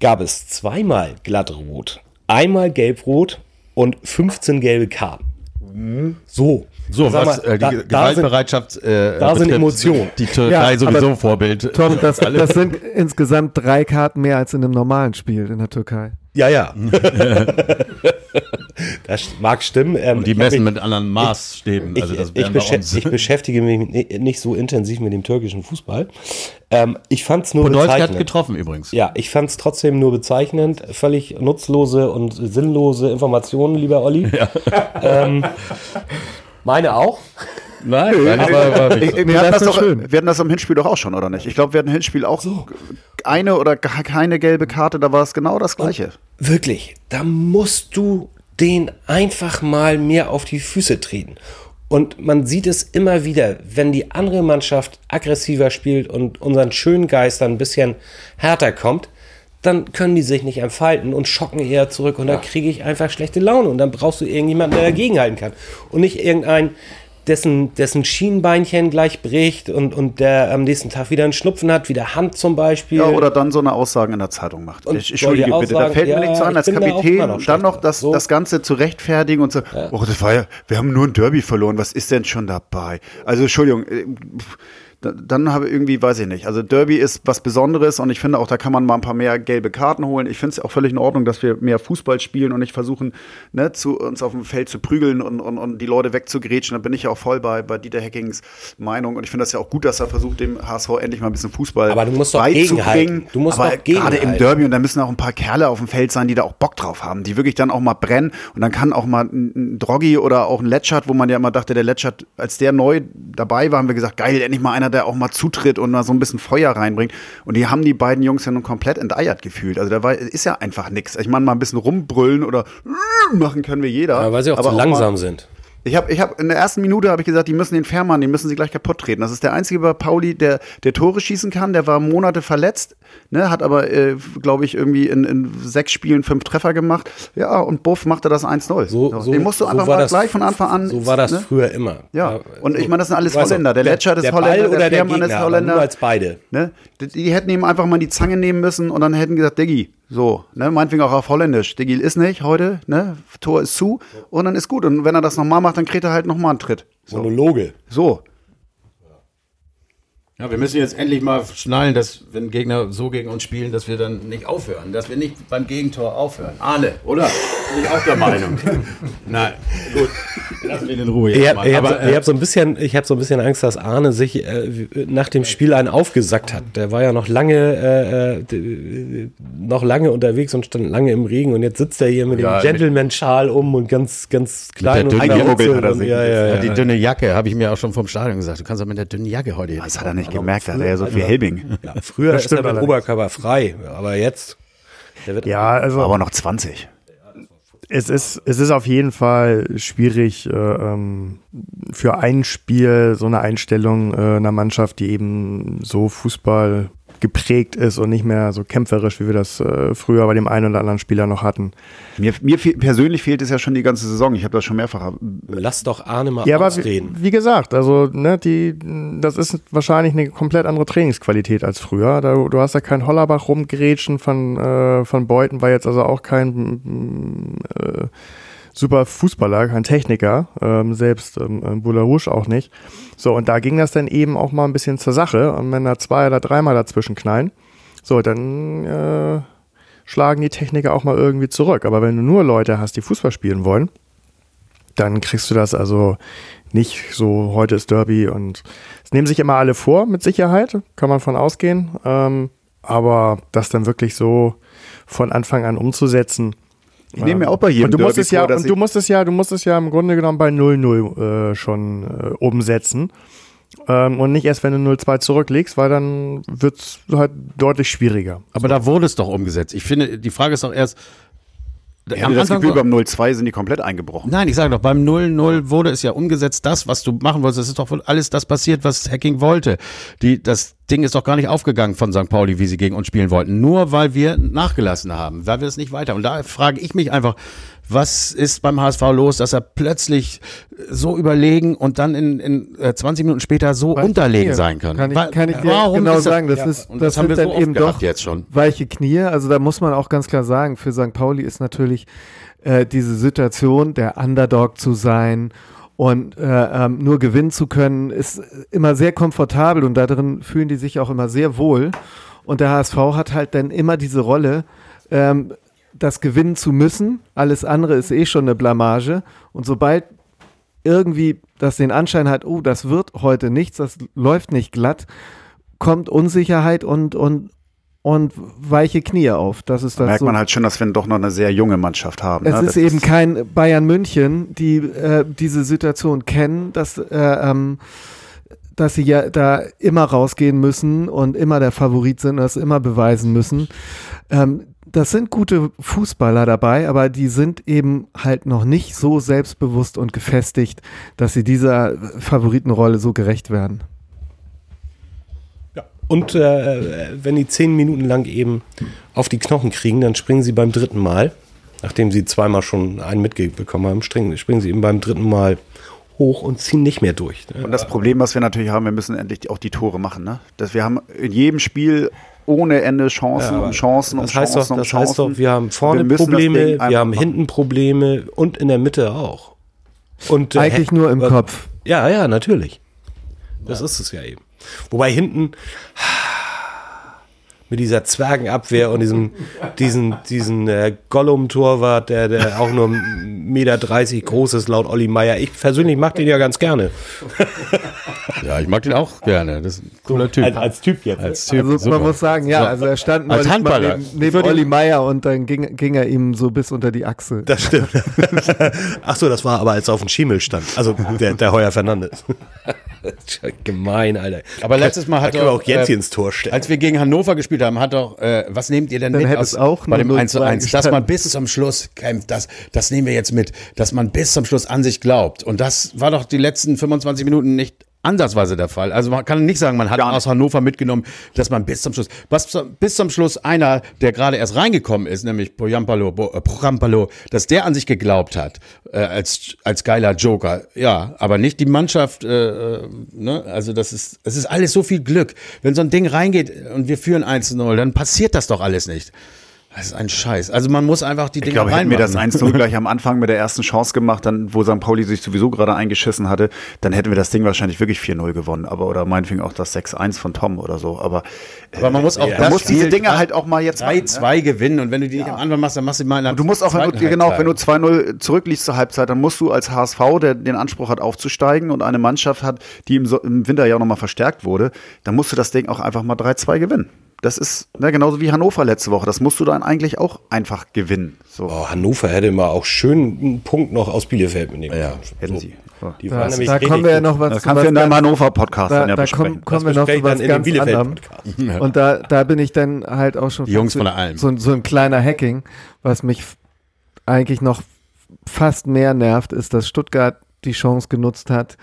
Speaker 3: gab es zweimal glattrot, einmal gelbrot und 15 gelbe Karten. So.
Speaker 1: So, was mal, äh, die da, Gewaltbereitschaft
Speaker 3: da sind, äh, da sind Emotionen.
Speaker 1: Die Türkei ja, sowieso Vorbild.
Speaker 4: Tom, das, das sind insgesamt drei Karten mehr als in einem normalen Spiel in der Türkei.
Speaker 3: Ja, ja. das mag stimmen.
Speaker 1: Ähm, Und die messen mich, mit anderen Maßstäben.
Speaker 3: Ich, also das ich, beschä ich, beschäftige mich nicht so intensiv mit dem türkischen Fußball. Ähm, ich fand es nur
Speaker 1: Podolski bezeichnend. hat getroffen übrigens.
Speaker 3: Ja, ich fand es trotzdem nur bezeichnend. Völlig nutzlose und sinnlose Informationen, lieber Olli. Ja. Ähm, meine auch.
Speaker 2: Nein, Nein aber, aber ich, wir, hatten das doch, wir hatten das am Hinspiel doch auch schon, oder nicht? Ich glaube, wir hatten im Hinspiel auch so eine oder gar keine gelbe Karte, da war es genau das Gleiche.
Speaker 3: Und wirklich, da musst du den einfach mal mehr auf die Füße treten. Und man sieht es immer wieder, wenn die andere Mannschaft aggressiver spielt und unseren schönen Geist dann ein bisschen härter kommt, dann können die sich nicht entfalten und schocken eher zurück und ja. da kriege ich einfach schlechte Laune und dann brauchst du irgendjemanden, der dagegenhalten kann und nicht irgendein dessen, dessen Schienbeinchen gleich bricht und, und der am nächsten Tag wieder einen Schnupfen hat, wie der Hand zum Beispiel. Ja,
Speaker 2: oder dann so eine Aussage in der Zeitung macht. Und ich, Entschuldige bitte, da fällt ja, mir nichts an als Kapitän, da noch dann noch das, so. das Ganze zu rechtfertigen und so, ja. oh, das war ja, wir haben nur ein Derby verloren, was ist denn schon dabei? Also Entschuldigung, äh, dann habe ich irgendwie, weiß ich nicht. Also Derby ist was Besonderes und ich finde auch, da kann man mal ein paar mehr gelbe Karten holen. Ich finde es auch völlig in Ordnung, dass wir mehr Fußball spielen und nicht versuchen, ne, zu, uns auf dem Feld zu prügeln und, und, und die Leute wegzugrätschen. Da bin ich ja auch voll bei, bei Dieter Hackings Meinung und ich finde das ja auch gut, dass er versucht, dem HSV endlich mal ein bisschen Fußball
Speaker 3: Aber du musst doch gegenhalten.
Speaker 2: Du musst Aber gerade im Derby und da müssen auch ein paar Kerle auf dem Feld sein, die da auch Bock drauf haben, die wirklich dann auch mal brennen und dann kann auch mal ein, ein Droggy oder auch ein Letschert, wo man ja immer dachte, der Letschert, als der neu dabei war, haben wir gesagt, geil, endlich mal einer, der auch mal zutritt und mal so ein bisschen Feuer reinbringt. Und die haben die beiden Jungs ja nun komplett enteiert gefühlt. Also da war, ist ja einfach nichts. Ich meine, mal ein bisschen rumbrüllen oder machen können wir jeder.
Speaker 3: Ja, weil sie auch zu langsam mal, sind.
Speaker 2: Ich habe ich hab, in der ersten Minute habe ich gesagt, die müssen den Fährmann, die müssen sie gleich kaputt treten. Das ist der einzige bei Pauli, der, der Tore schießen kann. Der war Monate verletzt, ne, hat aber, äh, glaube ich, irgendwie in, in sechs Spielen fünf Treffer gemacht. Ja, und Buff machte das 1-0.
Speaker 3: So, so,
Speaker 2: den musst du einfach so mal das, gleich von Anfang an.
Speaker 3: So war das ne? früher immer.
Speaker 2: Ja, und ich meine, das sind alles Holländer. Der Letscher ist Holländer,
Speaker 3: der, der
Speaker 2: Fährmann
Speaker 3: ist Holländer. Nur als beide.
Speaker 2: Ne? Die, die, hätten ihm einfach mal die Zange nehmen müssen und dann hätten gesagt, Diggi, so, ne, meinetwegen auch auf Holländisch. Digil ist nicht heute, ne, Tor ist zu und dann ist gut. Und wenn er das nochmal macht, dann kriegt er halt nochmal einen Tritt.
Speaker 3: So. Monologe.
Speaker 2: So.
Speaker 1: Ja, wir müssen jetzt endlich mal schnallen, dass, wenn Gegner so gegen uns spielen, dass wir dann nicht aufhören. Dass wir nicht beim Gegentor aufhören. Arne, oder? Bin ich auch der Meinung. Nein, gut.
Speaker 3: Lassen wir ihn in Ruhe. Ich habe hab, äh, hab so, ein bisschen, hab so ein bisschen Angst, dass Arne sich äh, nach dem Spiel einen aufgesackt hat. Der war ja noch lange, äh, äh noch lange unterwegs und stand lange im Regen. Und jetzt sitzt er hier mit ja, dem Gentleman-Schal um und ganz, ganz klein
Speaker 1: und, und ja, ja, ja, Die dünne Jacke, habe ich mir auch schon vom Stadion gesagt. Du kannst auch mit der dünnen Jacke heute hier.
Speaker 2: Das hat er nicht gemerkt, da hat er ja so viel Helbing.
Speaker 3: Ja, früher ist er mit Oberkörper frei, aber jetzt.
Speaker 2: ja, also. Aber noch 20.
Speaker 5: Es ist, es ist auf jeden Fall schwierig, äh, ähm, für ein Spiel so eine Einstellung äh, einer Mannschaft, die eben so Fußball geprägt ist und nicht mehr so kämpferisch, wie wir das äh, früher bei dem einen oder anderen Spieler noch hatten.
Speaker 2: Mir, mir persönlich fehlt es ja schon die ganze Saison. Ich habe das schon mehrfach.
Speaker 3: Lass doch Arne mal
Speaker 5: ja, ausreden. Aber wie, wie gesagt, also ne, die, das ist wahrscheinlich eine komplett andere Trainingsqualität als früher. Da, du hast ja kein Hollerbach rumgrätschen von, äh, von Beuten, war jetzt also auch kein äh, super Fußballer, kein Techniker, ähm, selbst ähm, Boularouche auch nicht. So, und da ging das dann eben auch mal ein bisschen zur Sache. Und wenn da zwei oder dreimal dazwischen knallen, so, dann äh, schlagen die Techniker auch mal irgendwie zurück. Aber wenn du nur Leute hast, die Fußball spielen wollen, dann kriegst du das also nicht so, heute ist Derby und es nehmen sich immer alle vor, mit Sicherheit, kann man von ausgehen. Ähm, aber das dann wirklich so von Anfang an umzusetzen,
Speaker 2: ich nehme mir auch bei jedem
Speaker 5: und du musst es ja, vor, Und du musst es ja, du musst es ja im Grunde genommen bei 0-0 äh, schon äh, umsetzen. Ähm, und nicht erst, wenn du 0-2 zurücklegst, weil dann wird es halt deutlich schwieriger.
Speaker 1: Aber so. da wurde es doch umgesetzt. Ich finde, die Frage ist doch erst,
Speaker 2: ich habe das Gefühl, beim 0-2 sind die komplett eingebrochen.
Speaker 1: Nein, ich sage doch, beim 0-0 wurde es ja umgesetzt, das, was du machen wolltest. Das ist doch alles das passiert, was Hacking wollte. Die, das Ding ist doch gar nicht aufgegangen von St. Pauli, wie sie gegen uns spielen wollten. Nur weil wir nachgelassen haben, weil wir es nicht weiter. Und da frage ich mich einfach, was ist beim HSV los, dass er plötzlich so überlegen und dann in, in 20 äh, Minuten später so Weiche unterlegen Knie. sein kann?
Speaker 4: Kann ich, kann ich dir Warum genau sagen, das, ja, ist, das, das haben wir dann so eben doch
Speaker 1: jetzt schon.
Speaker 4: weiche Knie. Also da muss man auch ganz klar sagen, für St. Pauli ist natürlich äh, diese Situation, der Underdog zu sein und äh, ähm, nur gewinnen zu können, ist immer sehr komfortabel und darin fühlen die sich auch immer sehr wohl. Und der HSV hat halt dann immer diese Rolle, ähm, das gewinnen zu müssen. Alles andere ist eh schon eine Blamage. Und sobald irgendwie das den Anschein hat, oh, das wird heute nichts, das läuft nicht glatt, kommt Unsicherheit und, und, und weiche Knie auf. Das ist das
Speaker 2: merkt so. man halt schon, dass wir doch noch eine sehr junge Mannschaft haben.
Speaker 4: Es ne? ist eben ist kein Bayern München, die äh, diese Situation kennen, dass, äh, ähm, dass sie ja da immer rausgehen müssen und immer der Favorit sind, das immer beweisen müssen. Ähm, das sind gute Fußballer dabei, aber die sind eben halt noch nicht so selbstbewusst und gefestigt, dass sie dieser Favoritenrolle so gerecht werden.
Speaker 3: Ja. Und äh, wenn die zehn Minuten lang eben auf die Knochen kriegen, dann springen sie beim dritten Mal, nachdem sie zweimal schon einen mitbekommen haben, springen, springen sie eben beim dritten Mal hoch und ziehen nicht mehr durch.
Speaker 2: Ne? Und das Problem, was wir natürlich haben, wir müssen endlich auch die Tore machen. Ne? Dass wir haben in jedem Spiel ohne Ende Chancen ja, und Chancen und
Speaker 3: heißt
Speaker 2: Chancen
Speaker 3: doch, das Chancen. heißt doch, wir haben vorne wir Probleme, wir haben hinten Probleme und in der Mitte auch.
Speaker 4: Und, Eigentlich äh, nur im äh, Kopf.
Speaker 3: Ja, ja, natürlich. Das ja. ist es ja eben. Wobei hinten mit dieser Zwergenabwehr und diesem diesen diesen äh, Gollum-Torwart, der der auch nur 1,30 Meter groß ist, laut Olli Meier. Ich persönlich mag den ja ganz gerne.
Speaker 1: ja, ich mag den auch gerne. Das ist ein cooler Typ.
Speaker 3: Als, als Typ jetzt.
Speaker 4: Als typ, also man muss sagen, ja, also er stand
Speaker 1: als Handballer.
Speaker 4: neben, neben Olli Meier und dann ging, ging er ihm so bis unter die Achsel.
Speaker 3: Das stimmt. Ach so, das war aber als er auf dem Schimmel stand. Also der, der Heuer Fernandes. Gemein, Alter.
Speaker 1: Aber letztes Mal hat
Speaker 3: er auch Jens äh, ins Tor stellen.
Speaker 1: Als wir gegen Hannover gespielt haben, hat doch, äh, was nehmt ihr denn
Speaker 4: Dann
Speaker 1: mit
Speaker 4: aus, auch
Speaker 1: bei dem 1 zu 1? Dass man bis zum Schluss kämpft, das, das nehmen wir jetzt mit, dass man bis zum Schluss an sich glaubt. Und das war doch die letzten 25 Minuten nicht ansatzweise der Fall. Also man kann nicht sagen, man hat aus Hannover mitgenommen, dass man bis zum Schluss, was, bis zum Schluss einer, der gerade erst reingekommen ist, nämlich Poyampalo, äh, Poyampalo, dass der an sich geglaubt hat, äh, als, als geiler Joker. Ja, aber nicht die Mannschaft, äh, äh ne? also das ist, es ist alles so viel Glück. Wenn so ein Ding reingeht und wir führen 1-0, dann passiert das doch alles nicht. Das ist ein Scheiß. Also man muss einfach die Dinge
Speaker 2: Ich glaube, hätten wir das 1-0 gleich am Anfang mit der ersten Chance gemacht, dann, wo St. Pauli sich sowieso gerade eingeschissen hatte, dann hätten wir das Ding wahrscheinlich wirklich 4-0 gewonnen. Aber, oder meinetwegen auch das 6-1 von Tom oder so. Aber,
Speaker 1: aber man muss auch,
Speaker 2: äh, muss diese Dinge halt auch mal jetzt
Speaker 1: 3-2 ne? gewinnen. Und wenn du die nicht ja. am Anfang machst, dann machst du mal in der
Speaker 2: Du musst auch, wenn du, genau, wenn du 2-0 zurückliegst zur Halbzeit, dann musst du als HSV, der den Anspruch hat, aufzusteigen und eine Mannschaft hat, die im, so im Winter ja nochmal verstärkt wurde, dann musst du das Ding auch einfach mal 3-2 gewinnen. Das ist ne, genauso wie Hannover letzte Woche. Das musst du dann eigentlich auch einfach gewinnen. So.
Speaker 3: Oh, Hannover hätte mal auch schön einen Punkt noch aus Bielefeld mitnehmen
Speaker 2: Ja, hätten so. sie.
Speaker 4: Die da, waren da kommen wir ja noch was.
Speaker 2: Das kannst du in deinem Hannover-Podcast
Speaker 4: da, ja da kommen, kommen wir noch zu was ganz anderem. Und da, da bin ich dann halt auch schon
Speaker 1: Die Jungs von der Alm.
Speaker 4: So, so ein kleiner Hacking, was mich eigentlich noch fast mehr nervt, ist, dass Stuttgart die Chance genutzt hat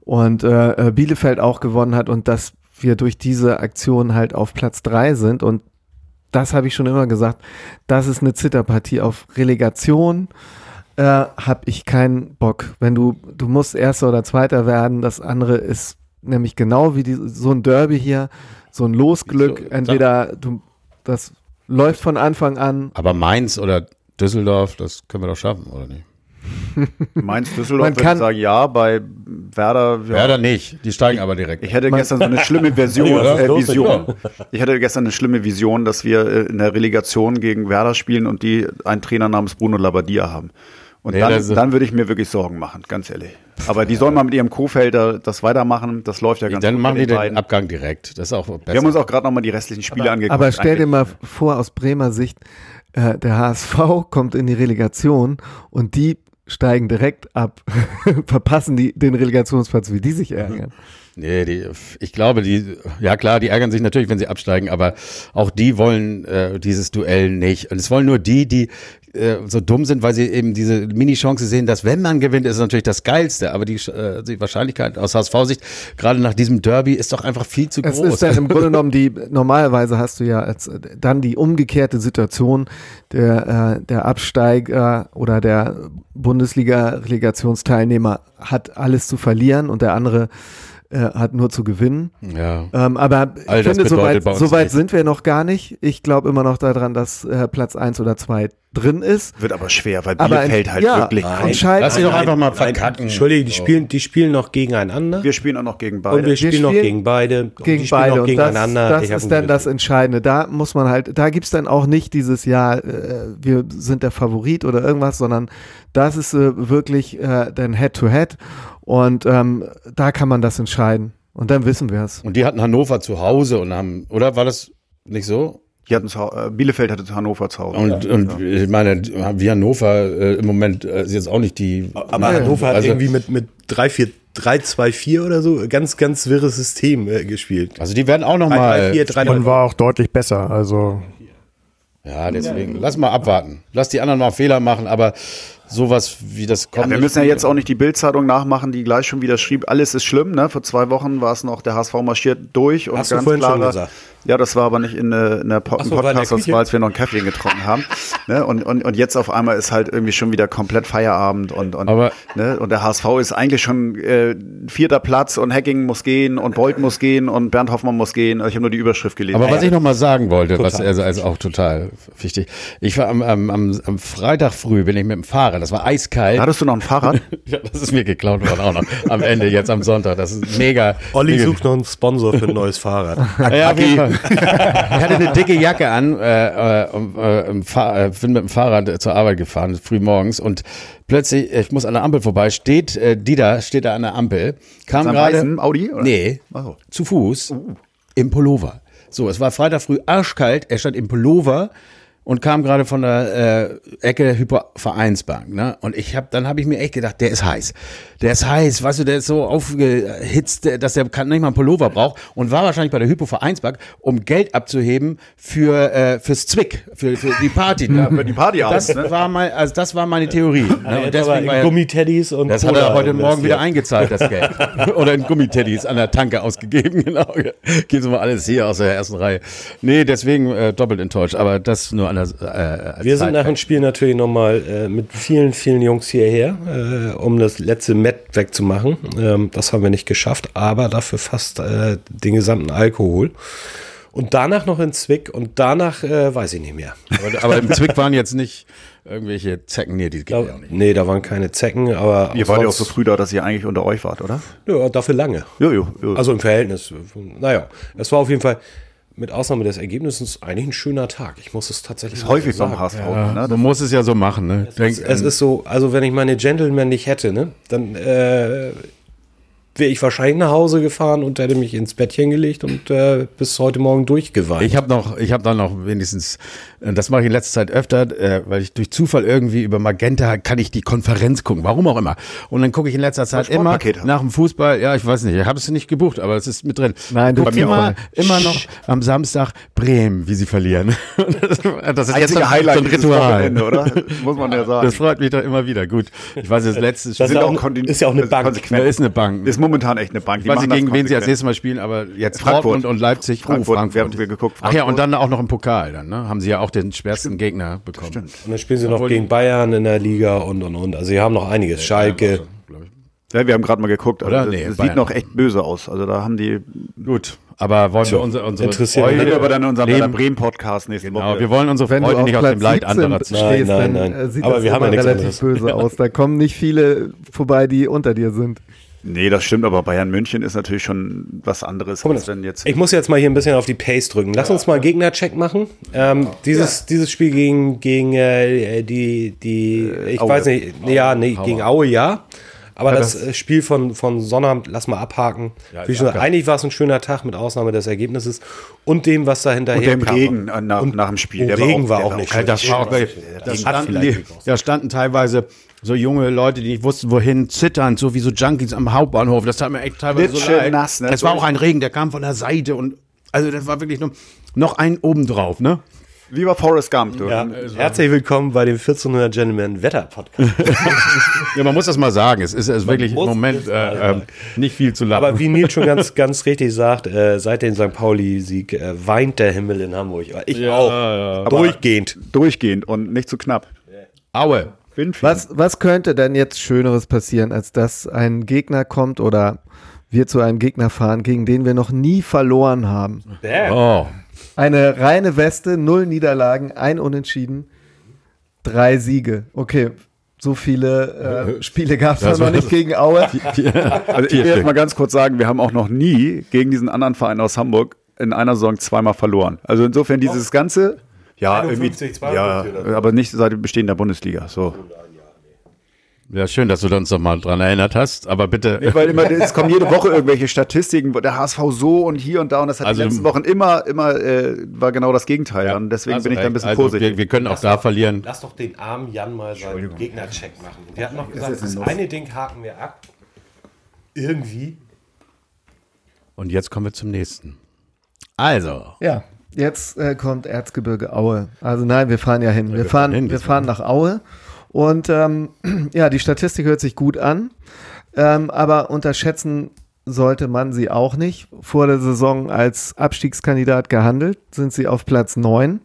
Speaker 4: und äh, Bielefeld auch gewonnen hat und das wir durch diese Aktion halt auf Platz drei sind. Und das habe ich schon immer gesagt, das ist eine Zitterpartie auf Relegation. Äh, habe ich keinen Bock. Wenn du, du musst Erster oder Zweiter werden, das andere ist nämlich genau wie die, so ein Derby hier, so ein Losglück. Entweder du, das läuft von Anfang an.
Speaker 1: Aber Mainz oder Düsseldorf, das können wir doch schaffen, oder nicht?
Speaker 2: Mainz Düsseldorf würde ich sagen, ja, bei Werder. Ja.
Speaker 1: Werder nicht, die steigen aber direkt.
Speaker 2: Ich hätte gestern so eine schlimme Version, äh, Vision. Ich hatte gestern eine schlimme Vision, dass wir äh, in der Relegation gegen Werder spielen und die einen Trainer namens Bruno Labbadia haben. Und nee, dann, dann würde ich mir wirklich Sorgen machen, ganz ehrlich. Aber die sollen mal mit ihrem Co-Felder das weitermachen. Das läuft ja ganz
Speaker 1: dann gut. Dann machen die den beiden. Abgang direkt. Das ist auch besser.
Speaker 2: Wir haben uns auch gerade nochmal die restlichen Spiele
Speaker 4: aber,
Speaker 2: angeguckt.
Speaker 4: Aber stell dir mal vor, aus Bremer Sicht, äh, der HSV kommt in die Relegation und die steigen direkt ab, verpassen die den Relegationsplatz, wie die sich ärgern.
Speaker 1: Nee, die, ich glaube, die, ja klar, die ärgern sich natürlich, wenn sie absteigen, aber auch die wollen äh, dieses Duell nicht. Und es wollen nur die, die äh, so dumm sind, weil sie eben diese Mini-Chance sehen, dass wenn man gewinnt, ist es natürlich das Geilste. Aber die, äh, die Wahrscheinlichkeit aus HSV-Sicht, gerade nach diesem Derby, ist doch einfach viel zu
Speaker 4: es
Speaker 1: groß.
Speaker 4: Es ist dann im Grunde genommen die, normalerweise hast du ja als, dann die umgekehrte Situation, der, äh, der Absteiger oder der Bundesliga-Relegationsteilnehmer hat alles zu verlieren und der andere äh, hat nur zu gewinnen.
Speaker 1: Ja.
Speaker 4: Ähm, aber All ich finde, soweit so weit sind wir noch gar nicht. Ich glaube immer noch daran, dass äh, Platz 1 oder 2 drin ist.
Speaker 2: Wird aber schwer, weil Bielefeld halt ja, wirklich
Speaker 4: entscheidend.
Speaker 1: Lass sie doch einfach mal verkacken.
Speaker 3: Entschuldige, die spielen, die spielen noch gegeneinander.
Speaker 2: Wir spielen auch noch gegen beide.
Speaker 3: Und wir spielen, wir spielen noch gegen beide.
Speaker 4: Gegen beide.
Speaker 3: Noch gegeneinander.
Speaker 4: Das, das ist dann das Entscheidende. Da muss man halt, da gibt es dann auch nicht dieses Jahr, äh, wir sind der Favorit oder irgendwas, sondern das ist äh, wirklich äh, dann Head-to-Head. -head. Und ähm, da kann man das entscheiden. Und dann wissen wir es.
Speaker 1: Und die hatten Hannover zu Hause und haben, oder war das nicht so?
Speaker 2: Die hatten äh, Bielefeld hatte Hannover zu Hause.
Speaker 1: Und, ja, und ja. ich meine, wie Hannover äh, im Moment äh, ist jetzt auch nicht die.
Speaker 3: Aber nee, Hannover hat also, irgendwie mit, mit 3, 4, 3, 2, 4 oder so ganz, ganz wirres System äh, gespielt.
Speaker 1: Also die werden auch nochmal.
Speaker 5: Und war auch deutlich besser. Also.
Speaker 1: Ja, deswegen. Lass mal abwarten. Lass die anderen mal Fehler machen, aber sowas wie das
Speaker 2: kommt. Ja, wir müssen ja jetzt auch nicht die Bildzeitung nachmachen, die gleich schon wieder schrieb, alles ist schlimm. Ne? Vor zwei Wochen war es noch, der HSV marschiert durch und
Speaker 3: Hast
Speaker 2: ganz
Speaker 3: du vorhin
Speaker 2: klare,
Speaker 3: schon gesagt.
Speaker 2: Ja, das war aber nicht in, äh, in der po so, Podcast, das war, als wir noch ein Kaffee getrunken haben. ne? und, und, und jetzt auf einmal ist halt irgendwie schon wieder komplett Feierabend und, und,
Speaker 1: aber,
Speaker 2: ne? und der HSV ist eigentlich schon äh, vierter Platz und Hacking muss gehen und Bolt muss gehen und Bernd Hoffmann muss gehen. Also ich habe nur die Überschrift gelesen.
Speaker 1: Aber was ich noch mal sagen wollte, total. was also, also auch total wichtig. Ich war am, am, am, Freitag früh bin ich mit dem Fahrrad, das war eiskalt.
Speaker 2: Hattest du noch ein Fahrrad?
Speaker 1: ja, das ist mir geklaut worden auch noch am Ende jetzt am Sonntag. Das ist mega.
Speaker 3: Olli mega. sucht noch einen Sponsor für ein neues Fahrrad.
Speaker 1: ja, auf jeden Fall. Ich hatte eine dicke Jacke an, äh, äh, äh, äh, bin mit dem Fahrrad zur Arbeit gefahren, früh morgens und plötzlich, ich muss an der Ampel vorbei, steht, äh, Dieter steht da an der Ampel, kam gerade.
Speaker 2: Audi? Oder?
Speaker 1: Nee, oh. zu Fuß, uh. im Pullover. So, es war Freitag früh arschkalt, er stand im Pullover und kam gerade von der äh, Ecke Hypervereinsbank, ne? Und ich habe, dann habe ich mir echt gedacht, der ist heiß, der ist heiß, weißt du, der ist so aufgehitzt, dass er nicht mal einen Pullover braucht und war wahrscheinlich bei der Hypervereinsbank, um Geld abzuheben für äh, fürs Zwick, für, für die Party.
Speaker 2: ja, für die Party
Speaker 1: Das ne? war mein, also das war meine Theorie.
Speaker 3: Ne? Und deswegen war
Speaker 1: Gummiteddies und das Cola hat er heute Morgen wieder eingezahlt, das Geld, oder in Gummiteddies an der Tanke ausgegeben, genau. Geht so mal alles hier aus der ersten Reihe. Nee, deswegen äh, doppelt enttäuscht, aber das nur an
Speaker 3: einer. Äh, Wir sind nach dem Spiel natürlich nochmal äh, mit vielen, vielen Jungs hierher, äh, um das letzte Met wegzumachen. Ähm, das haben wir nicht geschafft, aber dafür fast äh, den gesamten Alkohol. Und danach noch in Zwick und danach äh, weiß ich nicht mehr.
Speaker 1: Aber, aber im Zwick waren jetzt nicht irgendwelche Zecken, nee, die
Speaker 3: da, ja nicht. Nee, da waren keine Zecken, aber.
Speaker 2: Ihr wart ja auch so früh da, dass ihr eigentlich unter euch wart, oder?
Speaker 3: Ja, dafür lange.
Speaker 2: Jo, jo, jo.
Speaker 3: Also im Verhältnis. Naja, es war auf jeden Fall mit Ausnahme des Ergebnisses eigentlich ein schöner Tag. Ich muss es tatsächlich
Speaker 2: ist häufig beim HSV.
Speaker 1: Ja, ne? Man muss es ja so machen. Ne?
Speaker 3: Es, ist, es ist so, also wenn ich meine Gentleman nicht hätte, ne, dann äh, wäre ich wahrscheinlich nach Hause gefahren und hätte mich ins Bettchen gelegt und äh, bis heute Morgen durchgeweint.
Speaker 1: Ich habe noch, ich habe dann noch wenigstens, äh, das mache ich in letzter Zeit öfter, äh, weil ich durch Zufall irgendwie über Magenta kann ich die Konferenz gucken, warum auch immer. Und dann gucke ich in letzter Zeit immer nach dem Fußball, ja, ich weiß nicht, ich habe es nicht gebucht, aber es ist mit drin.
Speaker 2: Nein, du
Speaker 1: mir immer, immer noch am Samstag Bremen, wie sie verlieren.
Speaker 2: das, das ist Einzige jetzt Highlight so ein Ritual, oder? Muss man ja sagen.
Speaker 1: Das freut mich doch immer wieder. Gut, ich weiß das letzte
Speaker 3: das ist, auch, ist ja auch eine Bank.
Speaker 1: Ja, ist eine Bank.
Speaker 2: Ist momentan echt eine Bank.
Speaker 1: Die ich weiß nicht, gegen wen sie als nächstes Mal spielen, aber jetzt Frankfurt Dortmund und Leipzig.
Speaker 2: Frankfurt, oh, Frankfurt. Wir haben wir geguckt.
Speaker 1: Frankfurt. Ach ja, und dann auch noch im Pokal. Dann ne? haben sie ja auch den schwersten Stimmt. Gegner bekommen. Stimmt.
Speaker 3: Und dann spielen sie noch gegen Bayern in der Liga und und und. Also sie haben noch einiges. Schalke.
Speaker 2: Ja, wir haben gerade mal geguckt. Oder? Also, nee, das sieht noch echt böse aus. Also da haben die.
Speaker 1: Gut. Aber wollen wir unsere, unsere
Speaker 2: interessiert Freude aber dann in unserem Bremen-Podcast nächste
Speaker 1: genau, Woche. Wir wollen unsere Wenn Freude nicht auf dem Leid anderer
Speaker 4: zu stehst, nein, nein, nein. Dann, äh, sieht aber das wir haben ja relativ anderes. böse aus. Da kommen nicht viele vorbei, die unter dir sind.
Speaker 2: Nee, das stimmt, aber Bayern München ist natürlich schon was anderes
Speaker 3: als wenn jetzt. Ich muss jetzt mal hier ein bisschen auf die Pace drücken. Lass ja. uns mal Gegnercheck machen. Ähm, dieses, ja. dieses Spiel gegen, gegen äh, die, die, äh, ich Aue. weiß nicht, ja, nee, gegen Aue, ja. Aber ja, das, das, äh, Spiel von, von Sonnabend, lass mal abhaken. Ja, Wie schon, eigentlich war es ein schöner Tag mit Ausnahme des Ergebnisses und dem, was da hinterher
Speaker 2: und dem Regen nach, und nach dem Spiel.
Speaker 3: Der Regen war auch, war auch nicht schlecht.
Speaker 1: Das war auch, das standen, die, da standen teilweise so junge Leute, die nicht wussten, wohin, zitternd, so wie so Junkies am Hauptbahnhof. Das tat mir echt teilweise Wird so leid. Nass, ne? Es war auch ein Regen, der kam von der Seite und also das war wirklich nur noch ein obendrauf, ne?
Speaker 2: Lieber Forrest Gump. Du. Ja,
Speaker 3: herzlich willkommen bei dem 1400 Gentlemen Wetter Podcast.
Speaker 1: ja, man muss das mal sagen. Es ist, es ist wirklich im Moment äh, äh, nicht viel zu lachen.
Speaker 3: Aber wie Nils schon ganz, ganz richtig sagt, äh, seit dem St. Pauli-Sieg äh, weint der Himmel in Hamburg. Ich ja, auch. Ja.
Speaker 2: Durchgehend. Durchgehend und nicht zu knapp.
Speaker 1: Aue.
Speaker 4: Was, was könnte denn jetzt Schöneres passieren, als dass ein Gegner kommt oder wir zu einem Gegner fahren, gegen den wir noch nie verloren haben? Oh. Eine reine Weste, null Niederlagen, ein Unentschieden, drei Siege. Okay, so viele äh, Spiele gab es noch nicht gegen Aue.
Speaker 2: also ich will jetzt mal ganz kurz sagen, wir haben auch noch nie gegen diesen anderen Verein aus Hamburg in einer Saison zweimal verloren. Also insofern dieses ganze ja, 51, irgendwie, ja, aber nicht seit Bestehen der Bundesliga. So.
Speaker 1: Ja, schön, dass du uns noch mal dran erinnert hast, aber bitte.
Speaker 2: Nee, weil immer, es kommen jede Woche irgendwelche Statistiken, der HSV so und hier und da und das hat also, die letzten Wochen immer, immer, äh, war genau das Gegenteil. Ja, und deswegen bin ich da ein bisschen also vorsichtig.
Speaker 1: Wir, wir können auch lass da verlieren.
Speaker 3: Lass doch den armen Jan mal seinen Gegnercheck machen. Der hat noch gesagt, das, das eine Ding haken wir ab. Irgendwie.
Speaker 1: Und jetzt kommen wir zum nächsten. Also.
Speaker 4: Ja. Jetzt äh, kommt Erzgebirge Aue. Also nein, wir fahren ja hin. Wir fahren, wir fahren nach Aue. Und ähm, ja, die Statistik hört sich gut an, ähm, aber unterschätzen sollte man sie auch nicht. Vor der Saison als Abstiegskandidat gehandelt, sind sie auf Platz 9.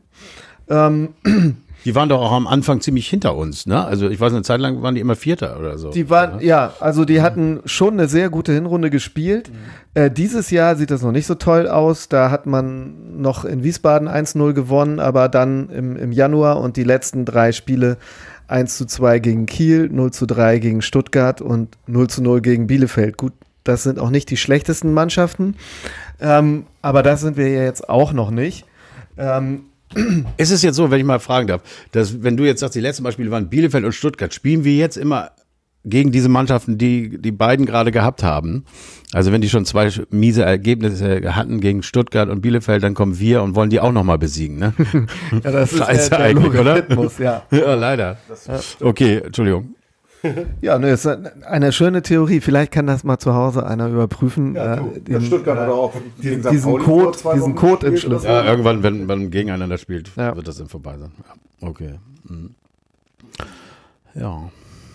Speaker 4: Ähm,
Speaker 1: die waren doch auch am Anfang ziemlich hinter uns, ne? Also ich weiß, eine Zeit lang waren die immer Vierter oder so.
Speaker 4: Die waren, ne? ja, also die hatten schon eine sehr gute Hinrunde gespielt. Mhm. Äh, dieses Jahr sieht das noch nicht so toll aus. Da hat man noch in Wiesbaden 1-0 gewonnen, aber dann im, im Januar und die letzten drei Spiele 1 zu 2 gegen Kiel, 0 zu 3 gegen Stuttgart und 0 zu 0 gegen Bielefeld. Gut, das sind auch nicht die schlechtesten Mannschaften, ähm, aber das sind wir ja jetzt auch noch nicht. Ähm,
Speaker 1: ist es jetzt so, wenn ich mal fragen darf, dass wenn du jetzt sagst, die letzten Beispiele waren Bielefeld und Stuttgart, spielen wir jetzt immer gegen diese Mannschaften, die die beiden gerade gehabt haben? Also wenn die schon zwei miese Ergebnisse hatten gegen Stuttgart und Bielefeld, dann kommen wir und wollen die auch nochmal besiegen, ne?
Speaker 4: ja, das Scheiße ist der, der eigentlich, oder?
Speaker 1: Ja. ja, leider. Okay, Entschuldigung.
Speaker 4: ja, ne, ist eine schöne Theorie. Vielleicht kann das mal zu Hause einer überprüfen. Ja,
Speaker 2: äh, den, Stuttgart hat auch
Speaker 4: diesen, diesen Code, diesen Code im Schluss.
Speaker 1: Ja, irgendwann, wenn man gegeneinander spielt, ja. wird das dann vorbei sein. Ja. Okay. Mhm.
Speaker 4: Ja.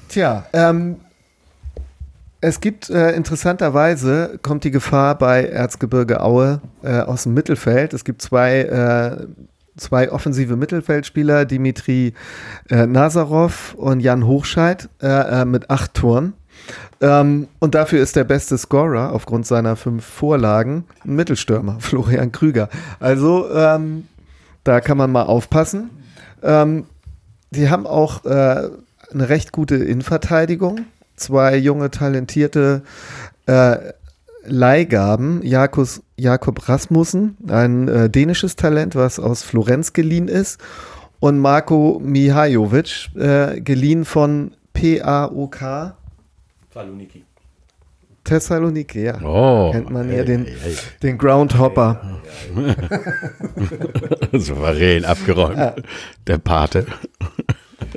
Speaker 4: Tja, ähm, es gibt äh, interessanterweise kommt die Gefahr bei Erzgebirge Aue äh, aus dem Mittelfeld. Es gibt zwei äh, zwei offensive Mittelfeldspieler, Dimitri äh, Nazarov und Jan Hochscheid äh, äh, mit acht Toren. Ähm, und dafür ist der beste Scorer aufgrund seiner fünf Vorlagen ein Mittelstürmer, Florian Krüger. Also ähm, da kann man mal aufpassen. Ähm, die haben auch äh, eine recht gute Innenverteidigung. Zwei junge, talentierte äh, Leihgaben. Jakobs, Jakob Rasmussen, ein äh, dänisches Talent, was aus Florenz geliehen ist. Und Marco Mihajovic, äh, geliehen von PAOK. Thessaloniki. Thessaloniki, ja.
Speaker 1: Oh,
Speaker 4: Kennt man ja den, den Groundhopper.
Speaker 1: Souverän abgeräumt. Ja. Der Pate.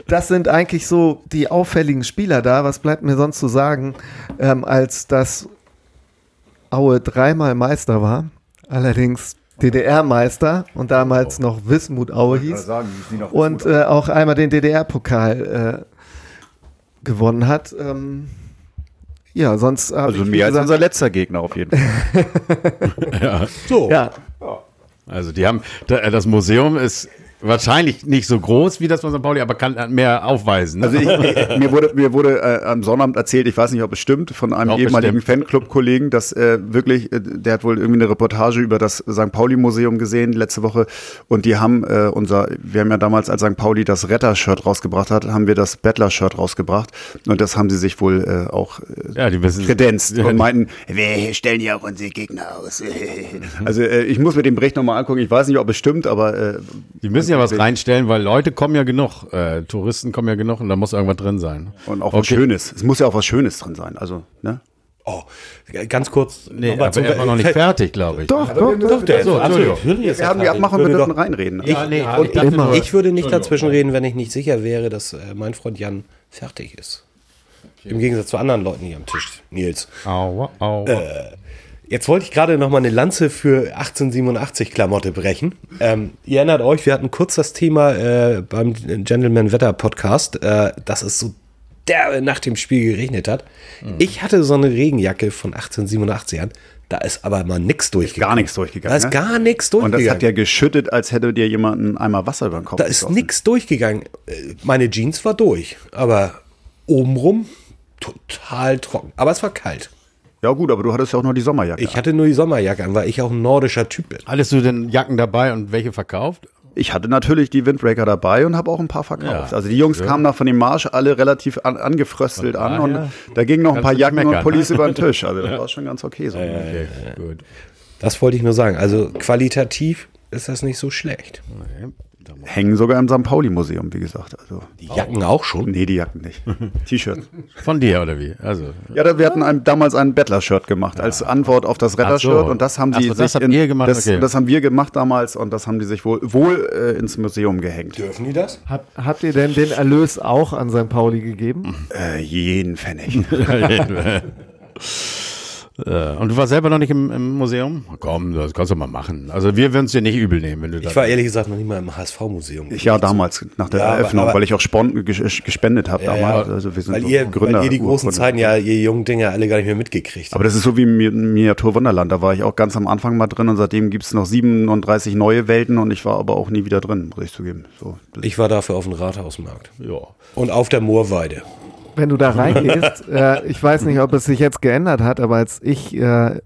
Speaker 4: Das sind eigentlich so die auffälligen Spieler da. Was bleibt mir sonst zu sagen, ähm, als dass Aue dreimal Meister war, allerdings DDR-Meister und damals noch Wismut Aue hieß sagen, und äh, auch einmal den DDR-Pokal äh, gewonnen hat. Ähm, ja, sonst
Speaker 2: also mehr als unser letzter Gegner auf jeden Fall.
Speaker 1: ja. So. Ja. Also die haben das Museum ist Wahrscheinlich nicht so groß wie das von St. Pauli, aber kann mehr aufweisen.
Speaker 2: Ne? Also ich, mir wurde, mir wurde äh, am Sonnabend erzählt, ich weiß nicht, ob es stimmt, von einem Auch ehemaligen Fanclub-Kollegen, dass äh, wirklich, äh, der hat wohl irgendwie eine Reportage über das St. Pauli-Museum gesehen letzte Woche und die haben äh, unser, wir haben ja damals, als St. Pauli das Retter-Shirt rausgebracht hat, haben wir das Bettler-Shirt rausgebracht und das haben sie sich wohl äh, auch äh,
Speaker 1: ja, die wissen,
Speaker 2: kredenzt und meinten, wir stellen ja auch unsere Gegner aus. also äh, ich muss mir den Bericht nochmal angucken, ich weiß nicht, ob es stimmt, aber äh,
Speaker 1: die müssen müssen ja was reinstellen, weil Leute kommen ja genug, äh, Touristen kommen ja genug und da muss irgendwas drin sein.
Speaker 2: Und auch okay. was Schönes. Es muss ja auch was Schönes drin sein. Also, ne?
Speaker 3: Oh, ganz kurz.
Speaker 1: Nee, aber zum, noch nicht fertig, glaube ich.
Speaker 2: Doch, doch, doch. der, so, Entschuldigung. Wir haben die Abmachung, wir dürfen reinreden.
Speaker 3: Ich, ja, nee, und immer. ich würde nicht dazwischen reden, wenn ich nicht sicher wäre, dass äh, mein Freund Jan fertig ist. Okay. Im Gegensatz zu anderen Leuten hier am Tisch, Nils. Aua, aua. Jetzt wollte ich gerade noch mal eine Lanze für 1887 Klamotte brechen. Ähm, ihr erinnert euch, wir hatten kurz das Thema äh, beim Gentleman Wetter Podcast, äh, dass es so der nach dem Spiel geregnet hat. Mhm. Ich hatte so eine Regenjacke von 1887 an. Da ist aber mal nichts durchgegangen.
Speaker 2: Gar nichts durchgegangen.
Speaker 3: Da ist ne? gar nichts durchgegangen.
Speaker 2: Und das hat ja geschüttet, als hätte dir jemand einmal Wasser über den Kopf
Speaker 3: Da ist nichts durchgegangen. Äh, meine Jeans war durch, aber obenrum total trocken. Aber es war kalt.
Speaker 2: Ja gut, aber du hattest ja auch nur die Sommerjacke.
Speaker 3: Ich hatte nur die Sommerjacke an, weil ich auch ein nordischer Typ bin.
Speaker 1: Hattest du denn Jacken dabei und welche verkauft?
Speaker 2: Ich hatte natürlich die Windbreaker dabei und habe auch ein paar verkauft. Ja. Also die Jungs ja. kamen nach von dem Marsch alle relativ an, angefröstelt an und da gingen noch ein paar Jacken meckern, und Pullis über den Tisch. Also das war schon ganz okay so. Okay,
Speaker 3: gut. Das wollte ich nur sagen. Also qualitativ ist das nicht so schlecht. Okay.
Speaker 2: Hängen sogar im St. Pauli-Museum, wie gesagt. Also,
Speaker 3: die Jacken auch schon?
Speaker 2: Nee, die Jacken nicht. T-Shirts.
Speaker 1: Von dir oder wie? Also.
Speaker 2: Ja, wir hatten ein, damals ein Bettler-Shirt gemacht ja. als Antwort auf das Retter-Shirt so. und das haben sie so,
Speaker 1: das, in, gemacht?
Speaker 2: Das, okay. das, haben wir gemacht damals und das haben die sich wohl, wohl äh, ins Museum gehängt.
Speaker 3: Dürfen die das?
Speaker 4: Hab, habt ihr denn den Erlös auch an St. Pauli gegeben?
Speaker 2: Äh, jeden Pfennig.
Speaker 1: Äh, und du warst selber noch nicht im, im, Museum? Komm, das kannst du mal machen. Also wir würden es dir nicht übel nehmen, wenn du
Speaker 3: Ich war ehrlich gesagt noch nicht mal im HSV-Museum.
Speaker 2: Ich ja damals, nach der ja, Eröffnung, aber, weil ich auch Spon gespendet habe ja, damals. Ja,
Speaker 3: also wir sind weil, ihr, Gründer, weil ihr die großen Zeiten ja, ihr jungen Dinger alle gar nicht mehr mitgekriegt
Speaker 2: Aber das ist so wie Miniatur Wunderland. Da war ich auch ganz am Anfang mal drin und seitdem gibt es noch 37 neue Welten und ich war aber auch nie wieder drin, muss ich zugeben. So,
Speaker 3: ich war dafür auf dem Rathausmarkt. Ja. Und auf der Moorweide
Speaker 4: wenn du da reingehst, äh, ich weiß nicht, ob es sich jetzt geändert hat, aber als ich äh,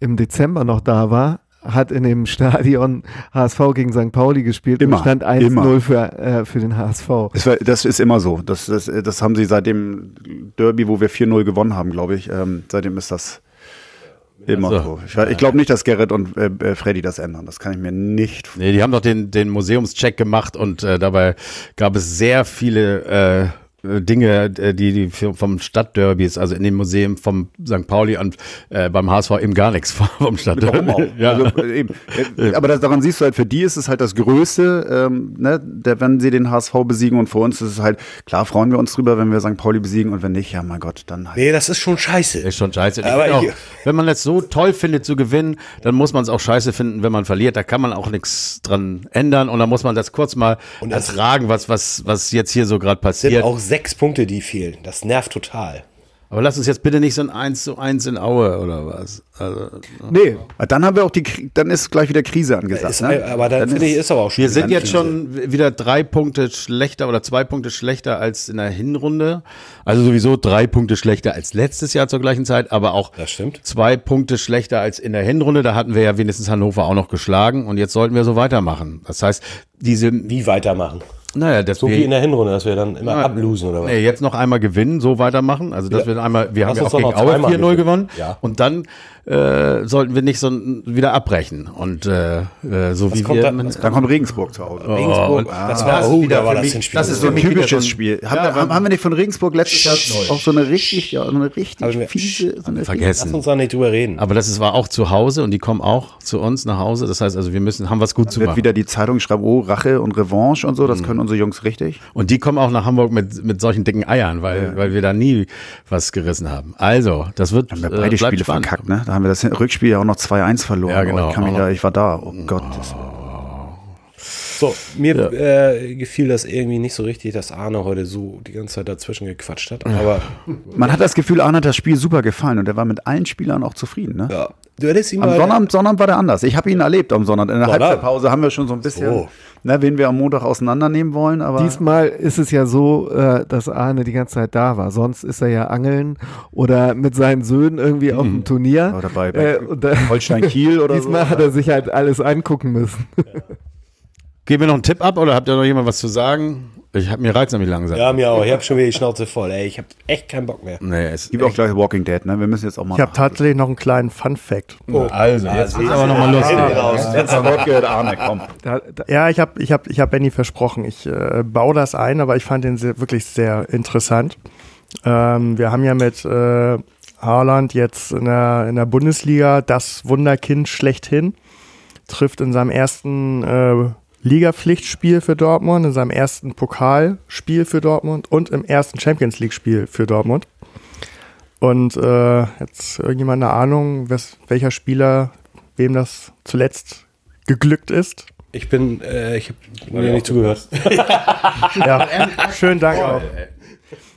Speaker 4: im Dezember noch da war, hat in dem Stadion HSV gegen St. Pauli gespielt
Speaker 2: immer,
Speaker 4: und stand 1-0 für, äh, für den HSV.
Speaker 2: Das, war, das, ist immer so. Das, das, das haben sie seit dem Derby, wo wir 4-0 gewonnen haben, glaube ich. Ähm, seitdem ist das immer so. so. Ich, ich glaube nicht, dass Gerrit und äh, äh, Freddy das ändern. Das kann ich mir nicht
Speaker 1: vorstellen. Nee, die haben doch den, den Museumscheck gemacht und äh, dabei gab es sehr viele äh, Dinge, äh, die, die vom Stadtderbys, also in dem Museum vom St. Pauli und äh, beim HSV eben gar nichts vom Stadtderby.
Speaker 2: Ja. Also, äh, eben. Aber das, daran siehst du halt, für die ist es halt das Größte, ähm, ne, der, wenn sie den HSV besiegen und für uns ist es halt, klar freuen wir uns drüber, wenn wir St. Pauli besiegen und wenn nicht, ja mein Gott, dann
Speaker 3: halt. Nee, das ist schon scheiße.
Speaker 1: Ist schon scheiße. Aber auch, wenn man es so toll findet zu gewinnen, dann muss man es auch scheiße finden, wenn man verliert. Da kann man auch nichts dran ändern und dann muss man das kurz mal und ertragen, was, was, was jetzt hier so gerade passiert. Sind
Speaker 3: auch sechs Punkte, die fehlen. Das nervt total.
Speaker 1: Aber lass uns jetzt bitte nicht so ein 1 zu 1 in Aue oder was. Also,
Speaker 2: nee, dann haben wir auch die, dann ist gleich wieder Krise angesagt.
Speaker 3: Ist, ne? Aber dann, dann finde ich, ist aber auch
Speaker 1: schon. Wir sind jetzt Krise. schon wieder drei Punkte schlechter oder zwei Punkte schlechter als in der Hinrunde. Also sowieso drei Punkte schlechter als letztes Jahr zur gleichen Zeit, aber auch zwei Punkte schlechter als in der Hinrunde. Da hatten wir ja wenigstens Hannover auch noch geschlagen und jetzt sollten wir so weitermachen. Das heißt, diese.
Speaker 3: Wie weitermachen?
Speaker 1: Naja, das
Speaker 3: so wie in der Hinrunde, dass wir dann immer ja, ablosen oder was?
Speaker 1: Nee, jetzt noch einmal gewinnen, so weitermachen. Also, dass ja. wir einmal, wir Lass haben ja auch gegen Aue 4-0 gewonnen. Ja. Und dann äh, sollten wir nicht so wieder abbrechen. Und äh, äh so was wie wir.
Speaker 2: Dann, dann kommt Regensburg zu Hause.
Speaker 1: Oh, Regensburg,
Speaker 2: ah, das war oh, wieder war das, mich, das ist so ein typisches Spiel. Haben, ja, wir, haben wir nicht von Regensburg letztes Jahr auch so eine richtig, ja, eine richtig fiese. So eine
Speaker 1: vergessen. Lass
Speaker 3: uns da nicht drüber reden.
Speaker 1: Aber das ist, war auch zu Hause und die kommen auch zu uns nach Hause. Das heißt also, wir müssen, haben was gut dann zu
Speaker 2: wird
Speaker 1: machen.
Speaker 2: wieder die Zeitung schreiben, oh, Rache und Revanche und so, das mhm. können unsere Jungs richtig.
Speaker 1: Und die kommen auch nach Hamburg mit, mit solchen dicken Eiern, weil, ja. weil wir da nie was gerissen haben. Also, das wird.
Speaker 2: Haben wir beide äh, Spiele spannend. verkackt, ne? Da haben wir das Rückspiel ja auch noch 2-1 verloren.
Speaker 1: Ja, genau.
Speaker 2: Oh, ich, da, ich war da. Oh Gott.
Speaker 3: So, mir ja. äh, gefiel das irgendwie nicht so richtig, dass Arne heute so die ganze Zeit dazwischen gequatscht hat. Aber
Speaker 2: man hat das Gefühl, Arne hat das Spiel super gefallen und er war mit allen Spielern auch zufrieden. Ne? Ja. Du hättest ihn am Sonnabend, Sonnabend war der anders. Ich habe ihn erlebt am Sonnabend. In der Sonnabend. Halbzeitpause haben wir schon so ein bisschen, so. Ne, wen wir am Montag auseinandernehmen wollen. Aber
Speaker 4: Diesmal ist es ja so, äh, dass Arne die ganze Zeit da war. Sonst ist er ja angeln oder mit seinen Söhnen irgendwie mhm. auf dem Turnier.
Speaker 2: Oder bei, bei äh, Holstein Kiel oder
Speaker 4: Diesmal so. hat er sich halt alles angucken müssen. Ja.
Speaker 1: Geben wir noch einen Tipp ab oder habt ihr noch jemand was zu sagen? Ich hab mir reizt nämlich langsam.
Speaker 3: Ja, mir auch. Ich habe schon wieder die Schnauze voll. Ey, ich habe echt keinen Bock mehr.
Speaker 2: Nee, es gibt auch gleich Walking Dead, ne? Wir müssen jetzt auch mal.
Speaker 5: Ich habe tatsächlich noch einen kleinen Fun Fact.
Speaker 1: Oh, also, jetzt ist aber nochmal lustig. Raus.
Speaker 2: Jetzt Wort gehört Arne, komm.
Speaker 5: Da, da, ja, ich habe ich hab, ich hab Benny versprochen. Ich äh, baue das ein, aber ich fand den sehr, wirklich sehr interessant. Ähm, wir haben ja mit äh, Haaland jetzt in der, in der Bundesliga das Wunderkind schlechthin. Trifft in seinem ersten äh, Ligapflichtspiel für Dortmund, in seinem ersten Pokalspiel für Dortmund und im ersten Champions League-Spiel für Dortmund. Und äh, jetzt irgendjemand eine Ahnung, wes, welcher Spieler wem das zuletzt geglückt ist?
Speaker 3: Ich bin, äh, ich habe mir nicht zugehört.
Speaker 5: ja, schönen Dank auch.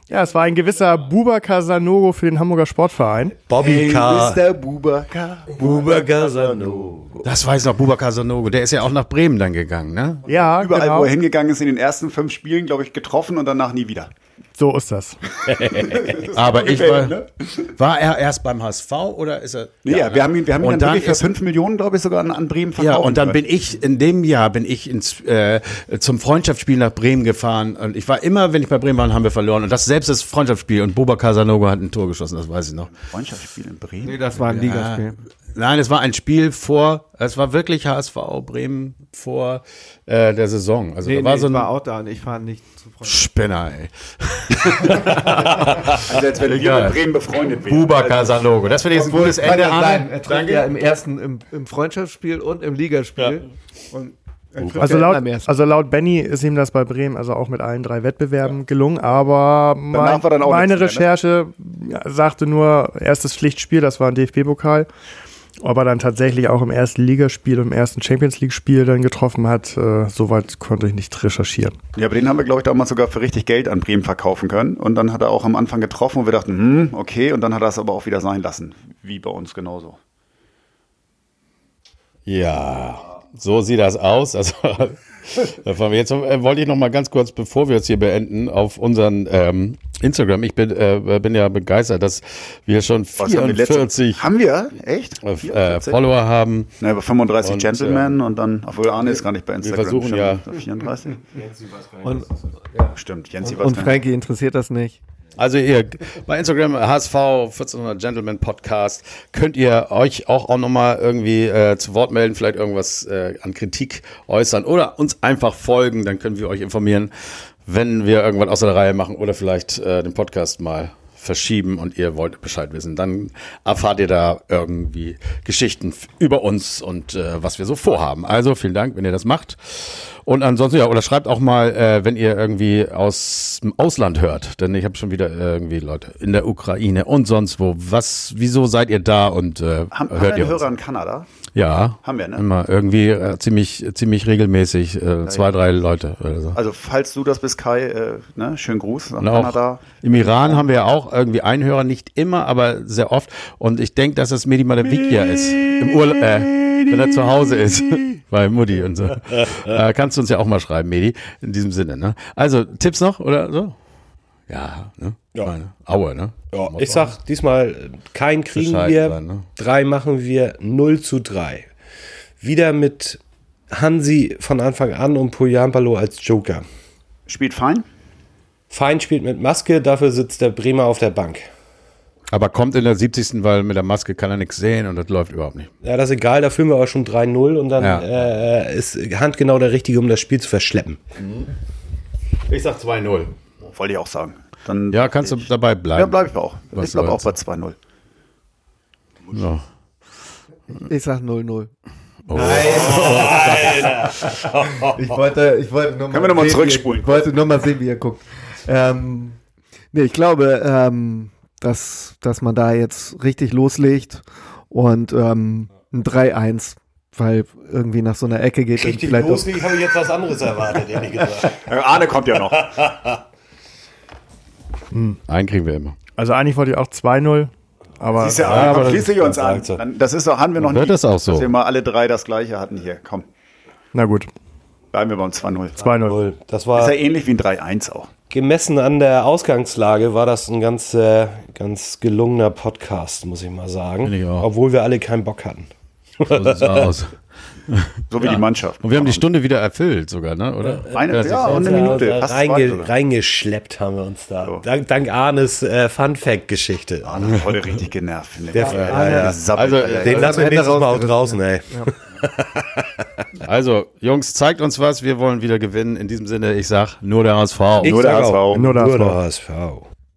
Speaker 5: Ja, es war ein gewisser Bubakar Sanogo für den Hamburger Sportverein.
Speaker 3: Bobby hey, K.
Speaker 2: Mr. Bubakar.
Speaker 3: Bubakar Sanogo.
Speaker 1: Das weiß noch Bubakar Sanogo. Der ist ja auch nach Bremen dann gegangen, ne?
Speaker 2: Ja, Überall, genau. wo er hingegangen ist, in den ersten fünf Spielen, glaube ich, getroffen und danach nie wieder.
Speaker 5: So ist das.
Speaker 1: Aber ich war, ne? war er erst beim HSV oder ist er?
Speaker 2: Ja, ja wir haben ihn, wir haben ihn dann, dann für 5 Millionen, glaube ich, sogar an, an Bremen
Speaker 1: verkauft. Ja, und dann bin ich, in dem Jahr bin ich ins, äh, zum Freundschaftsspiel nach Bremen gefahren. Und ich war immer, wenn ich bei Bremen war, haben wir verloren. Und das selbst das Freundschaftsspiel. Und Boba Casanogo hat ein Tor geschossen, das weiß ich noch.
Speaker 2: Freundschaftsspiel in Bremen?
Speaker 1: Nee, das war ein Ligaspiel. Nein, es war ein Spiel vor, es war wirklich HSV Bremen vor äh, der Saison. Also
Speaker 4: nee,
Speaker 1: da war
Speaker 4: nee,
Speaker 1: so ein,
Speaker 4: ich war auch da und ich fahre nicht
Speaker 1: zu Freunden. Spinner, ey.
Speaker 2: also als wenn wir mit Bremen befreundet
Speaker 1: wären. Buba Casalogo. Das finde ich ein gutes Ende.
Speaker 4: Nein, er trifft ja im ersten, im, im, Freundschaftsspiel und im Ligaspiel. Ja. Und
Speaker 5: Also laut, also laut Benny ist ihm das bei Bremen also auch mit allen drei Wettbewerben gelungen, aber mein, meine Recherche mehr, ne? sagte nur erstes Pflichtspiel, das war ein DFB-Pokal. Ob er dann tatsächlich auch im ersten Ligaspiel und im ersten Champions League-Spiel dann getroffen hat, äh, soweit konnte ich nicht recherchieren.
Speaker 2: Ja, aber den haben wir, glaube ich, damals sogar für richtig Geld an Bremen verkaufen können. Und dann hat er auch am Anfang getroffen und wir dachten, hm, okay, und dann hat er es aber auch wieder sein lassen. Wie bei uns genauso.
Speaker 1: Ja, so sieht das aus. Also, jetzt äh, wollte ich noch mal ganz kurz, bevor wir jetzt hier beenden, auf unseren ähm, Instagram. Ich bin, äh, bin ja begeistert, dass wir schon 44
Speaker 2: haben wir, echt?
Speaker 1: Äh, Follower haben.
Speaker 2: Na, über 35 und, Gentlemen äh, und dann, obwohl Arne ist gar nicht bei Instagram.
Speaker 1: Wir versuchen ja
Speaker 2: 34.
Speaker 4: und, ja. Stimmt, Jensi und, und Frankie interessiert das nicht.
Speaker 1: Also ihr bei Instagram HSV 1400 Gentleman Podcast könnt ihr euch auch, auch nochmal irgendwie äh, zu Wort melden, vielleicht irgendwas äh, an Kritik äußern oder uns einfach folgen, dann können wir euch informieren, wenn wir irgendwann außer der Reihe machen oder vielleicht äh, den Podcast mal verschieben und ihr wollt Bescheid wissen, dann erfahrt ihr da irgendwie Geschichten über uns und äh, was wir so vorhaben. Also vielen Dank, wenn ihr das macht. Und ansonsten, ja, oder schreibt auch mal, äh, wenn ihr irgendwie aus dem Ausland hört, denn ich habe schon wieder irgendwie Leute in der Ukraine und sonst wo. Was, wieso seid ihr da und äh,
Speaker 2: haben, hört haben ihr Hörer in Kanada?
Speaker 1: Ja.
Speaker 2: Haben wir, ne?
Speaker 1: Immer irgendwie äh, ziemlich, ziemlich regelmäßig, äh, zwei, drei Leute oder so.
Speaker 2: Also, falls du das bist, Kai, äh, ne, schönen Gruß nach Kanada.
Speaker 1: Im Iran haben wir ja auch irgendwie einen Hörer, nicht immer, aber sehr oft. Und ich denke, dass es Medi Malavikia ist. Im Urlaub, äh, wenn er zu Hause ist. bei Mutti und so. äh, kannst du uns ja auch mal schreiben, Medi, in diesem Sinne. Ne? Also, Tipps noch oder so? Ja, ne?
Speaker 3: Ja. Meine, Aue, ne? Ja, ich sag diesmal, kein kriegen Bescheid wir, sein, ne? drei machen wir 0 zu 3. Wieder mit Hansi von Anfang an und Poyampalo als Joker.
Speaker 2: Spielt Fein?
Speaker 3: Fein spielt mit Maske, dafür sitzt der Bremer auf der Bank.
Speaker 1: Aber kommt in der 70. weil mit der Maske kann er nichts sehen und das läuft überhaupt nicht.
Speaker 3: Ja, das ist egal, da führen wir auch schon 3-0 und dann ja. äh, ist handgenau der Richtige, um das Spiel zu verschleppen.
Speaker 1: Mhm. Ich sag 2-0.
Speaker 2: Wollte ich auch sagen. Dann
Speaker 1: ja, kannst du dabei bleiben. Ja,
Speaker 2: bleibe ich auch. Was ich bleibe auch bei 2-0.
Speaker 4: Ja. Ich sag 0-0. Oh.
Speaker 2: Nein.
Speaker 4: ich wollte, ich wollte nur
Speaker 2: mal Können wir nochmal zurückspulen?
Speaker 4: Ich wollte nur mal sehen, wie er guckt. Ähm, nee, ich glaube, ähm, dass, dass man da jetzt richtig loslegt und ähm, ein 3-1 weil irgendwie nach so einer Ecke geht.
Speaker 3: Richtig vielleicht loslegen habe ich jetzt was anderes erwartet, ehrlich gesagt.
Speaker 2: Arne kommt ja noch.
Speaker 1: hm. Einen kriegen wir immer.
Speaker 5: Also eigentlich wollte ich auch 2-0. Aber,
Speaker 2: Siehst ja, ja, aber schließe ich uns an. Dann, das ist doch, haben wir noch
Speaker 1: nicht, das auch so.
Speaker 2: dass wir mal alle drei das gleiche hatten hier. Komm.
Speaker 5: Na gut.
Speaker 2: Bleiben wir beim 2-0.
Speaker 5: 2-0.
Speaker 2: Das war. Ist ja ähnlich wie ein 3-1 auch
Speaker 3: gemessen an der Ausgangslage war das ein ganz, äh, ganz gelungener Podcast, muss ich mal sagen. Ich Obwohl wir alle keinen Bock hatten.
Speaker 1: So sieht's aus.
Speaker 2: So wie ja. die Mannschaft.
Speaker 1: Und wir haben die Stunde wieder erfüllt sogar, ne? oder?
Speaker 2: Eine, ja, und eine Minute.
Speaker 3: Reinge reingeschleppt haben wir uns da. So. Dank, dank Arnes äh, Fun-Fact-Geschichte.
Speaker 2: Arne hat heute richtig genervt, finde
Speaker 3: ich. Der, ja, ja, also, den lassen wir nächstes Mal auch draußen, ey.
Speaker 1: also, Jungs, zeigt uns was. Wir wollen wieder gewinnen. In diesem Sinne, ich sag nur der HSV.
Speaker 3: Ich
Speaker 1: nur
Speaker 3: der
Speaker 1: HSV.
Speaker 3: Nur der HSV. Nur der HSV.